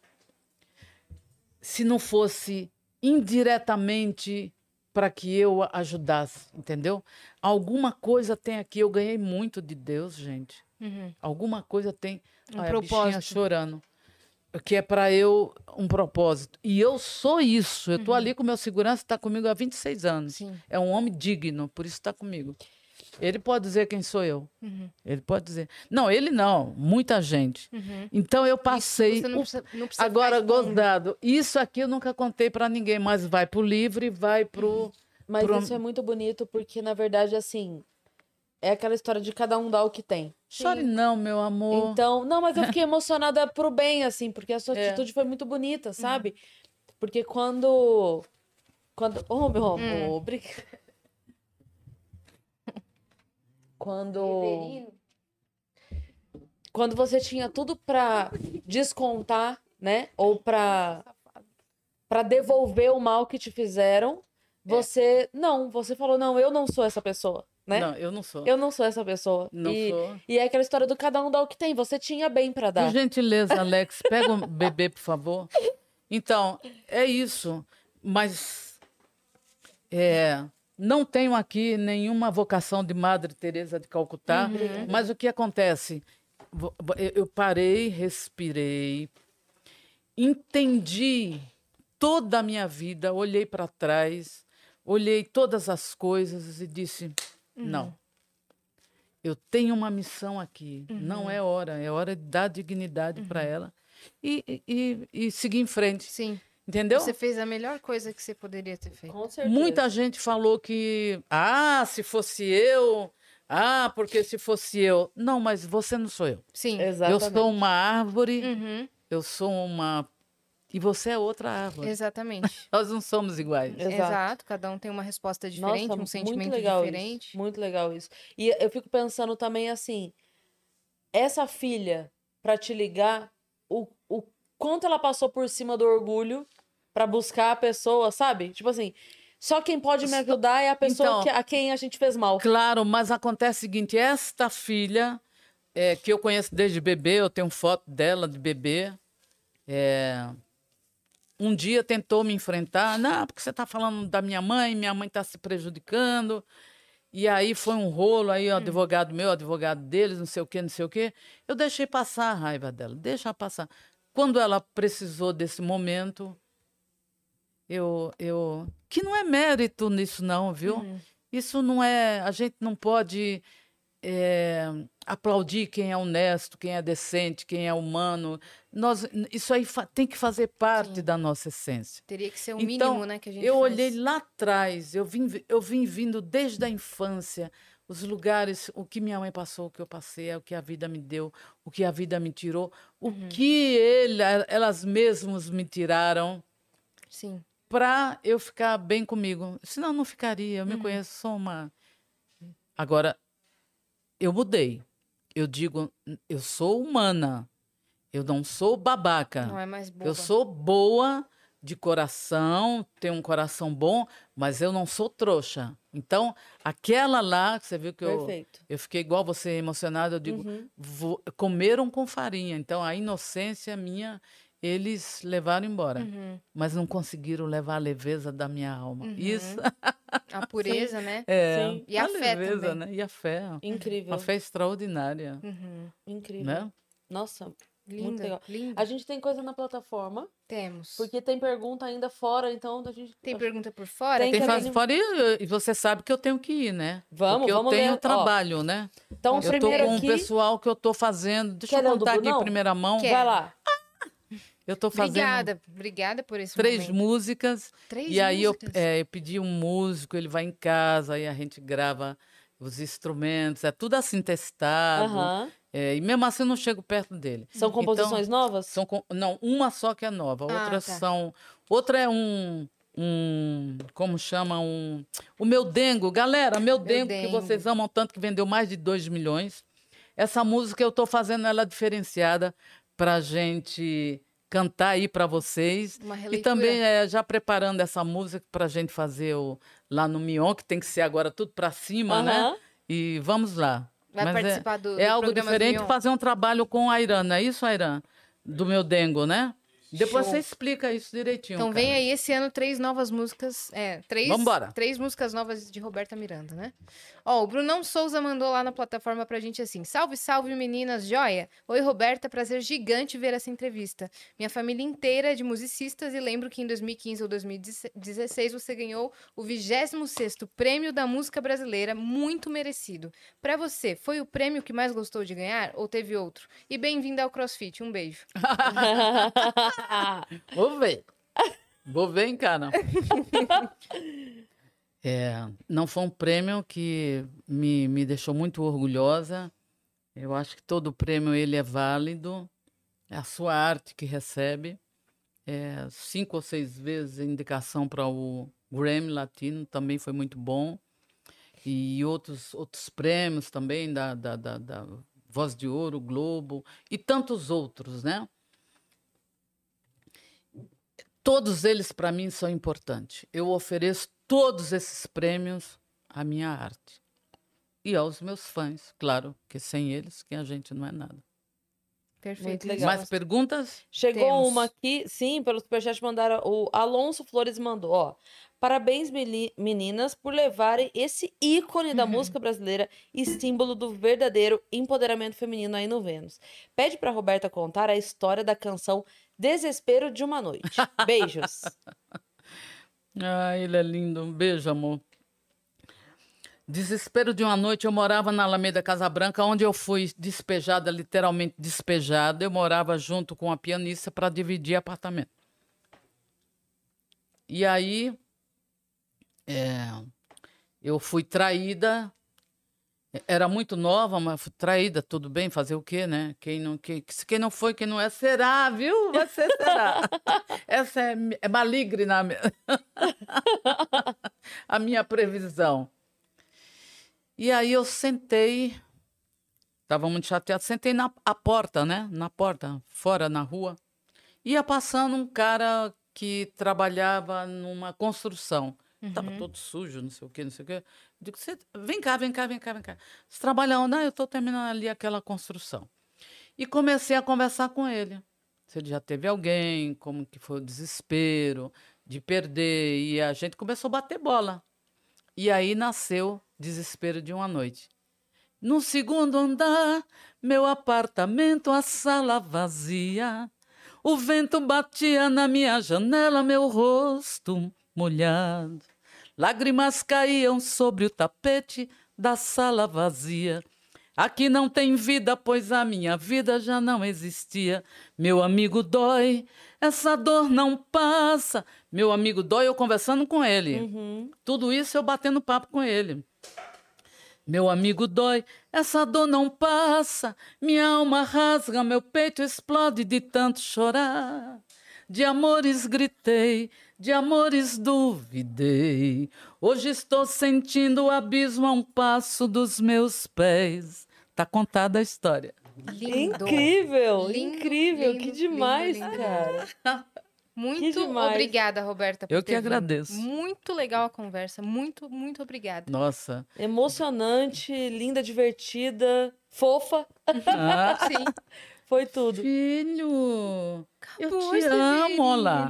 Se não fosse indiretamente para que eu ajudasse, entendeu? Alguma coisa tem aqui, eu ganhei muito de Deus, gente. Uhum. Alguma coisa tem. Um Olha, a bichinha propósito. chorando. Que é para eu um propósito. E eu sou isso. Eu tô ali com meu segurança, está comigo há 26 anos. Sim. É um homem digno, por isso está comigo. Ele pode dizer quem sou eu. Uhum. Ele pode dizer. Não, ele não. Muita gente. Uhum. Então eu passei. Você não precisa, não precisa Agora, gozado. Isso aqui eu nunca contei para ninguém, mas vai pro livre, vai pro. Mas Pro- isso é muito bonito porque, na verdade, assim, é aquela história de cada um dar o que tem. Chore não, meu amor. Então, não, mas eu fiquei <laughs> emocionada pro bem, assim, porque a sua É. atitude foi muito bonita, sabe? Porque quando. Quando. Oh, meu amor, obrigada. Quando. Quando você tinha tudo pra descontar, né? Ou pra. Pra devolver o mal que te fizeram, você. Não, você falou, não, eu não sou essa pessoa, né? Não, eu não sou. Eu não sou essa pessoa. Não e, sou. e é aquela história do cada um dá o que tem. Você tinha bem pra dar. Por gentileza, Alex, pega um <laughs> bebê, por favor. Então, é isso. Mas é, não tenho aqui nenhuma vocação de Madre Teresa de Calcutá. Mas o que acontece? Eu parei, respirei, entendi toda a minha vida, olhei para trás, olhei todas as coisas e disse: não. eu tenho uma missão aqui. Uhum. Não é hora, é hora de dar dignidade para ela e, e, e- e seguir em frente. Sim. Entendeu? Você fez a melhor coisa que você poderia ter feito. Com certeza. Muita gente falou que, ah, se fosse eu, ah, porque se fosse eu. Não, mas você não sou eu. Sim. Exatamente. Eu sou uma árvore, Uhum, eu sou uma. E você é outra árvore. exatamente. <laughs> Nós não somos iguais. Exato. Exato. Cada um tem uma resposta diferente, Nossa, um sentimento muito legal diferente. Isso, muito legal isso. E eu fico pensando também assim, essa filha, pra te ligar, o, o quanto ela passou por cima do orgulho pra buscar a pessoa, sabe? Tipo assim, só quem pode me ajudar é a pessoa Então- que- a quem a gente fez mal. Claro, mas acontece o seguinte: esta filha, é, que eu conheço desde bebê, eu tenho foto dela de bebê, é, um dia tentou me enfrentar, não, porque você está falando da minha mãe, minha mãe está se prejudicando. E aí foi um rolo, aí o advogado meu, o advogado deles, não sei o quê, não sei o quê. Eu deixei passar a raiva dela, deixa passar. Quando ela precisou desse momento, eu, eu. Que não é mérito nisso, não, viu? Uhum. Isso não é. A gente não pode é, aplaudir quem é honesto, quem é decente, quem é humano. Nós, isso aí tem que fazer parte Sim. da nossa essência. Teria que ser o Então, mínimo, né, que a gente Eu faz. olhei lá atrás, eu vim, vi- eu vim vindo desde a infância, os lugares, o que minha mãe passou, o que eu passei, o que a vida me deu, o que a vida me tirou, o Uhum. que ele, elas mesmas me tiraram Sim. Para eu ficar bem comigo. Senão eu não ficaria. Eu me Uhum. conheço, sou uma. Agora, eu mudei. Eu digo, eu sou humana. Eu não sou babaca. Não é mais boba. Eu sou boa de coração, tenho um coração bom, mas eu não sou trouxa. Então, aquela lá, que você viu que eu, Perfeito. eu fiquei igual você emocionada, eu digo, Uhum. "Vo- comeram com farinha. Então, a inocência minha, eles levaram embora. Uhum. Mas não conseguiram levar a leveza da minha alma. Uhum. Isso A pureza, <laughs> né? é. Sim. E a fé leveza, também. né? E a fé. Incrível. Uma fé extraordinária. Uhum. Incrível. Né? Nossa, Linda, legal. linda. a gente tem coisa na plataforma, Temos. porque tem pergunta ainda fora, então a gente. Tem pergunta por fora? Tem Tem anim- fora e, e você sabe que eu tenho que ir, né? Vamos, Porque vamos eu tenho ler. Ó, trabalho, né? Então, Eu tô primeiro com um aqui. pessoal que eu tô fazendo. Deixa Quer eu contar aqui em primeira mão. Quer. Vai lá. Eu tô fazendo Obrigada, obrigada por esse três momento. músicas. Três E aí eu, é, eu pedi um músico, ele vai em casa, aí a gente grava os instrumentos, é tudo assim testado. É, e mesmo assim eu não chego perto dele. São composições novas? São não, uma só que é nova, Ah, outras tá. são. Outra é um. um como chama? Um, o meu dengo. Galera, meu, dengo, que Dengo. vocês amam tanto, que vendeu mais de 2 milhões. Essa música eu estou fazendo ela diferenciada para gente cantar aí para vocês. Uma E também é, já preparando essa música para a gente fazer o, lá no Mion, que tem que ser agora tudo para cima, né? Aham. E vamos lá. Vai Mas é- participar do, é do algo programa do diferente fazer um trabalho com a Irã, não é isso, Irã? Do meu dengo, né? Depois Show. você explica isso direitinho. Então vem cara. aí esse ano três novas músicas. É, três, Vambora. três músicas novas de Roberta Miranda, né? Ó, o Brunão Souza mandou lá na plataforma pra gente assim: Salve, salve meninas, joia! Oi, Roberta, prazer gigante ver essa entrevista. Minha família inteira é de musicistas e lembro que em 2015 ou 2016 você ganhou o 26 Prêmio da Música Brasileira, muito merecido. Pra você, foi o prêmio que mais gostou de ganhar ou teve outro? E bem-vinda ao CrossFit, um beijo. <laughs> <laughs> <laughs> Vou ver. Vou ver, cara. <laughs> É, não foi um prêmio que me, me deixou muito orgulhosa. Eu acho que todo prêmio ele é válido. É a sua arte que recebe. É, cinco ou seis vezes indicação para o Grammy Latino também foi muito bom. E outros, outros prêmios também da, da, da, da Voz de Ouro, Globo e tantos outros, né? Todos eles, para mim, são importantes. Eu ofereço todos esses prêmios à minha arte. E aos meus fãs, claro, que sem eles, que a gente não é nada. Perfeito. Mais perguntas? Chegou Temos. uma aqui, sim, pelo superchat mandaram. O Alonso Flores mandou, ó. Parabéns, meninas, por levarem esse ícone da Uhum. música brasileira e símbolo do verdadeiro empoderamento feminino aí no Vênus. Pede pra Roberta contar a história da canção Desespero de uma Noite. Beijos. <laughs> Ah, ele é lindo. Um beijo, amor. Desespero de uma noite, eu morava na Alameda Casa Branca, onde eu fui despejada, literalmente despejada. Eu morava junto com a pianista para dividir apartamento. E aí, é, eu fui traída. Era muito nova, mas traída, tudo bem, fazer o quê, né? Quem não, quem, quem não foi, quem não é, será, viu? Ser, será. <laughs> Essa é, é maligna <laughs> a minha- previsão. E aí eu sentei, estava muito chateado, sentei na a porta, né? Na porta, fora, na rua. Ia passando um cara que trabalhava numa construção. Estava todo sujo, não sei o quê, não sei o quê. Digo, "Você- vem cá, vem cá, vem cá, vem cá. Você trabalha onde? Ah, eu estou terminando ali aquela construção. E comecei a conversar com ele. Se ele já teve alguém, como que foi o desespero de perder. E a gente começou a bater bola. E aí nasceu Desespero de uma Noite. No segundo andar, meu apartamento, a sala vazia. O vento batia na minha janela, meu rosto molhado. Lágrimas caíam sobre o tapete da sala vazia. Aqui não tem vida, pois a minha vida já não existia. Meu amigo dói, essa dor não passa. Meu amigo dói, eu conversando com ele. Tudo isso eu batendo papo com ele. Meu amigo dói, essa dor não passa. Minha alma rasga, meu peito explode de tanto chorar. De amores gritei, de amores duvidei. Hoje estou sentindo o abismo a um passo dos meus pés. Tá contada a história. Lindo. Incrível, Lindo, incrível, lindo, <laughs> que demais, lindo. cara. Muito obrigada, Roberta. por Eu que ter vindo. agradeço. Muito legal a conversa. Muito, muito obrigada. Nossa. Emocionante, linda, divertida, fofa. Ah, <laughs> Sim. Foi tudo. filho, eu Acabou, te amo, olá.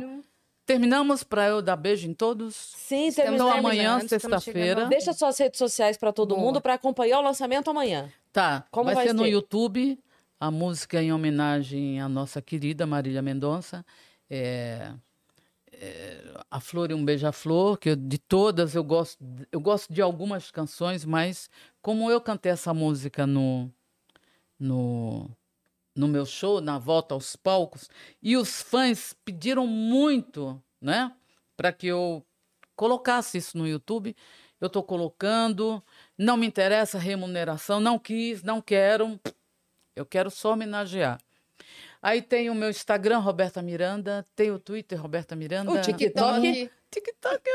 Terminamos para eu dar beijo em todos? Sim, Estamos terminamos. Então amanhã, sexta-feira. Deixa suas redes sociais pra todo mundo pra acompanhar o lançamento amanhã. Tá, Como vai, vai ser no ser? YouTube, a música em homenagem à nossa querida Marília Mendonça. É, é, a Flor e um Beija-Flor, que eu- de todas eu gosto, eu gosto de algumas canções, mas como eu cantei essa música no, no, no meu show, na volta aos palcos, e os fãs pediram muito, né, para que eu colocasse isso no YouTube. Eu estou colocando, não me interessa a remuneração, não quis, não quero. Eu quero só homenagear. Aí tem o meu Instagram, Roberta Miranda, tem o Twitter, Roberta Miranda. O TikTok. TikTok,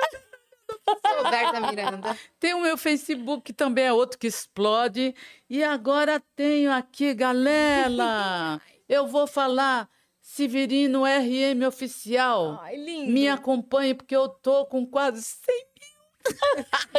Miranda. Tem o meu Facebook, que também é outro que explode. E agora tenho aqui, galera. Eu vou falar Severino RM Oficial. Ai, lindo. Me acompanhe, porque eu tô com quase 100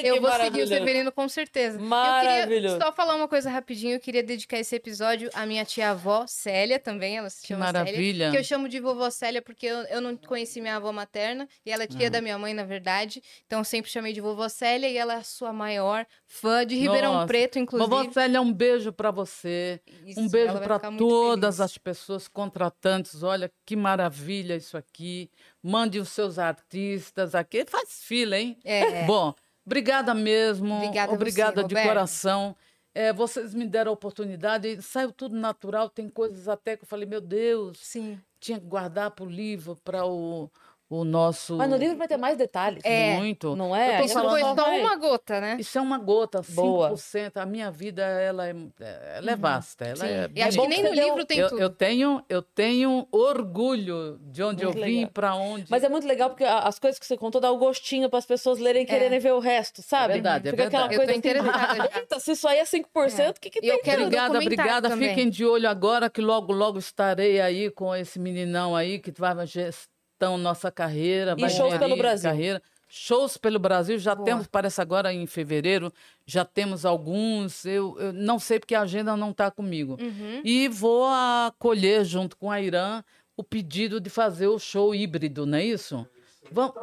Eu Que vou seguir o. Severino com certeza. Eu Maravilhoso. queria só falar uma coisa rapidinho. Eu queria dedicar esse episódio à minha tia-avó, Célia, também. Ela se Que chama Célia. maravilha. Que eu chamo de vovó Célia porque eu, eu não conheci minha avó materna. E ela é tia da minha mãe, na verdade. Então eu sempre chamei de vovó Célia. E ela é a sua maior fã de Ribeirão Nossa. Preto, inclusive. Vovó Célia, um beijo para você. Isso, um beijo para todas as pessoas contratantes. Olha que maravilha isso aqui. Mande os seus artistas aqui. Faz fila, hein? É. <laughs> Bom, obrigada mesmo. Obrigada a você, Obrigada de Roberto. coração. É, vocês me deram a oportunidade. Saiu tudo natural. Tem coisas até que eu falei, meu Deus, Sim. tinha que guardar para o livro, para o, o nosso. Mas no livro vai ter mais detalhes. É. Muito. Não é? Eu tô Isso falando foi só uma gota, né? Isso é uma gota, 5%. Boa. A minha vida, ela é, ela é vasta. Ela Sim. é e acho bom que nem que no livro tem eu, tudo. eu tenho, eu tenho orgulho de onde Muito eu vim, para onde. Mas é muito legal porque as coisas que você contou dá o gostinho para as pessoas lerem e quererem ver o resto, sabe? É verdade, é Fica aquela verdade. Eu tô coisa assim, interessada. "Eita, se isso aí é 5%, o que, que E tem? eu quero Obrigada, obrigada. também. Fiquem de olho agora que logo, logo estarei aí com esse meninão aí que vai gestão nossa carreira. E vai shows pelo Brasil. Carreira. Shows pelo Brasil, já Boa. temos, parece agora em fevereiro, já temos alguns. Eu, eu não sei porque a agenda não está comigo. Uhum. E vou acolher, junto com a Irã, o pedido de fazer o show híbrido, não é isso? Vamos,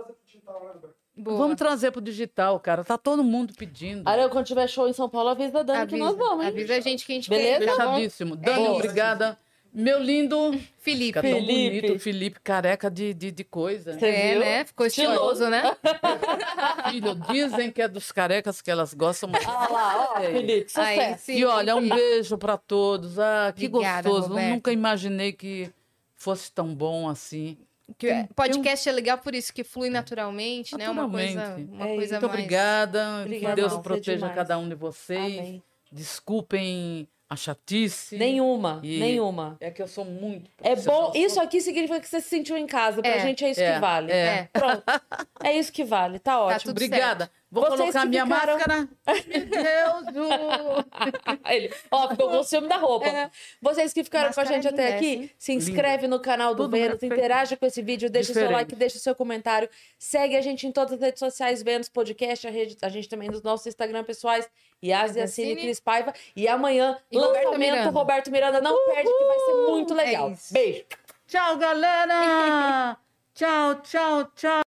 Boa. vamos trazer para o digital, cara. Tá todo mundo pedindo. Ariel, quando tiver show em São Paulo, avisa a Dani que nós vamos, hein? Avisa a gente que a gente Beleza? quer, tá? Fechadíssimo. Dani, isso. obrigada. Meu lindo. Felipe. Fica tão Felipe. bonito, Felipe, careca de, de, de coisa. Você É, viu? né? Ficou estiloso, né? <laughs> Filho, dizem que é dos carecas que elas gostam muito. Olha lá, ó, Felipe, Aí, sucesso. sim. E olha, um beijo pra todos. Ah, que Obrigada, gostoso. Roberta. Nunca imaginei que fosse tão bom assim. Que o podcast é legal por isso, que flui naturalmente, né? Uma coisa, Naturalmente. uma É coisa Muito mais... obrigada. Obrigada que Deus você proteja demais. cada um de vocês. Amém. Desculpem a chatice. Nenhuma, E- nenhuma. É que eu sou muito. É bom, isso aqui significa que você se sentiu em casa. Pra É, gente é isso é, que vale. é. Pronto. É isso que vale. Tá ótimo. tudo Obrigada. Vou Vocês colocar minha ficaram- máscara. Meu Deus, Ju. <laughs> Ele, ó, ficou com ciúme da roupa. É. Vocês que ficaram com a gente até aqui, essa, se inscreve no canal do Tudo Vênus, interage com esse vídeo, deixa seu Diferente. like, deixa seu comentário, segue a gente em todas as redes sociais, Vênus Podcast, a, rede- a gente também nos nossos Instagram pessoais, Yasi Assine, Assine. Cris Paiva. E amanhã, E lançamento Miranda. Roberto Miranda. Não perde, que vai ser muito legal. É. Beijo. Tchau, galera. <laughs> tchau, tchau, tchau.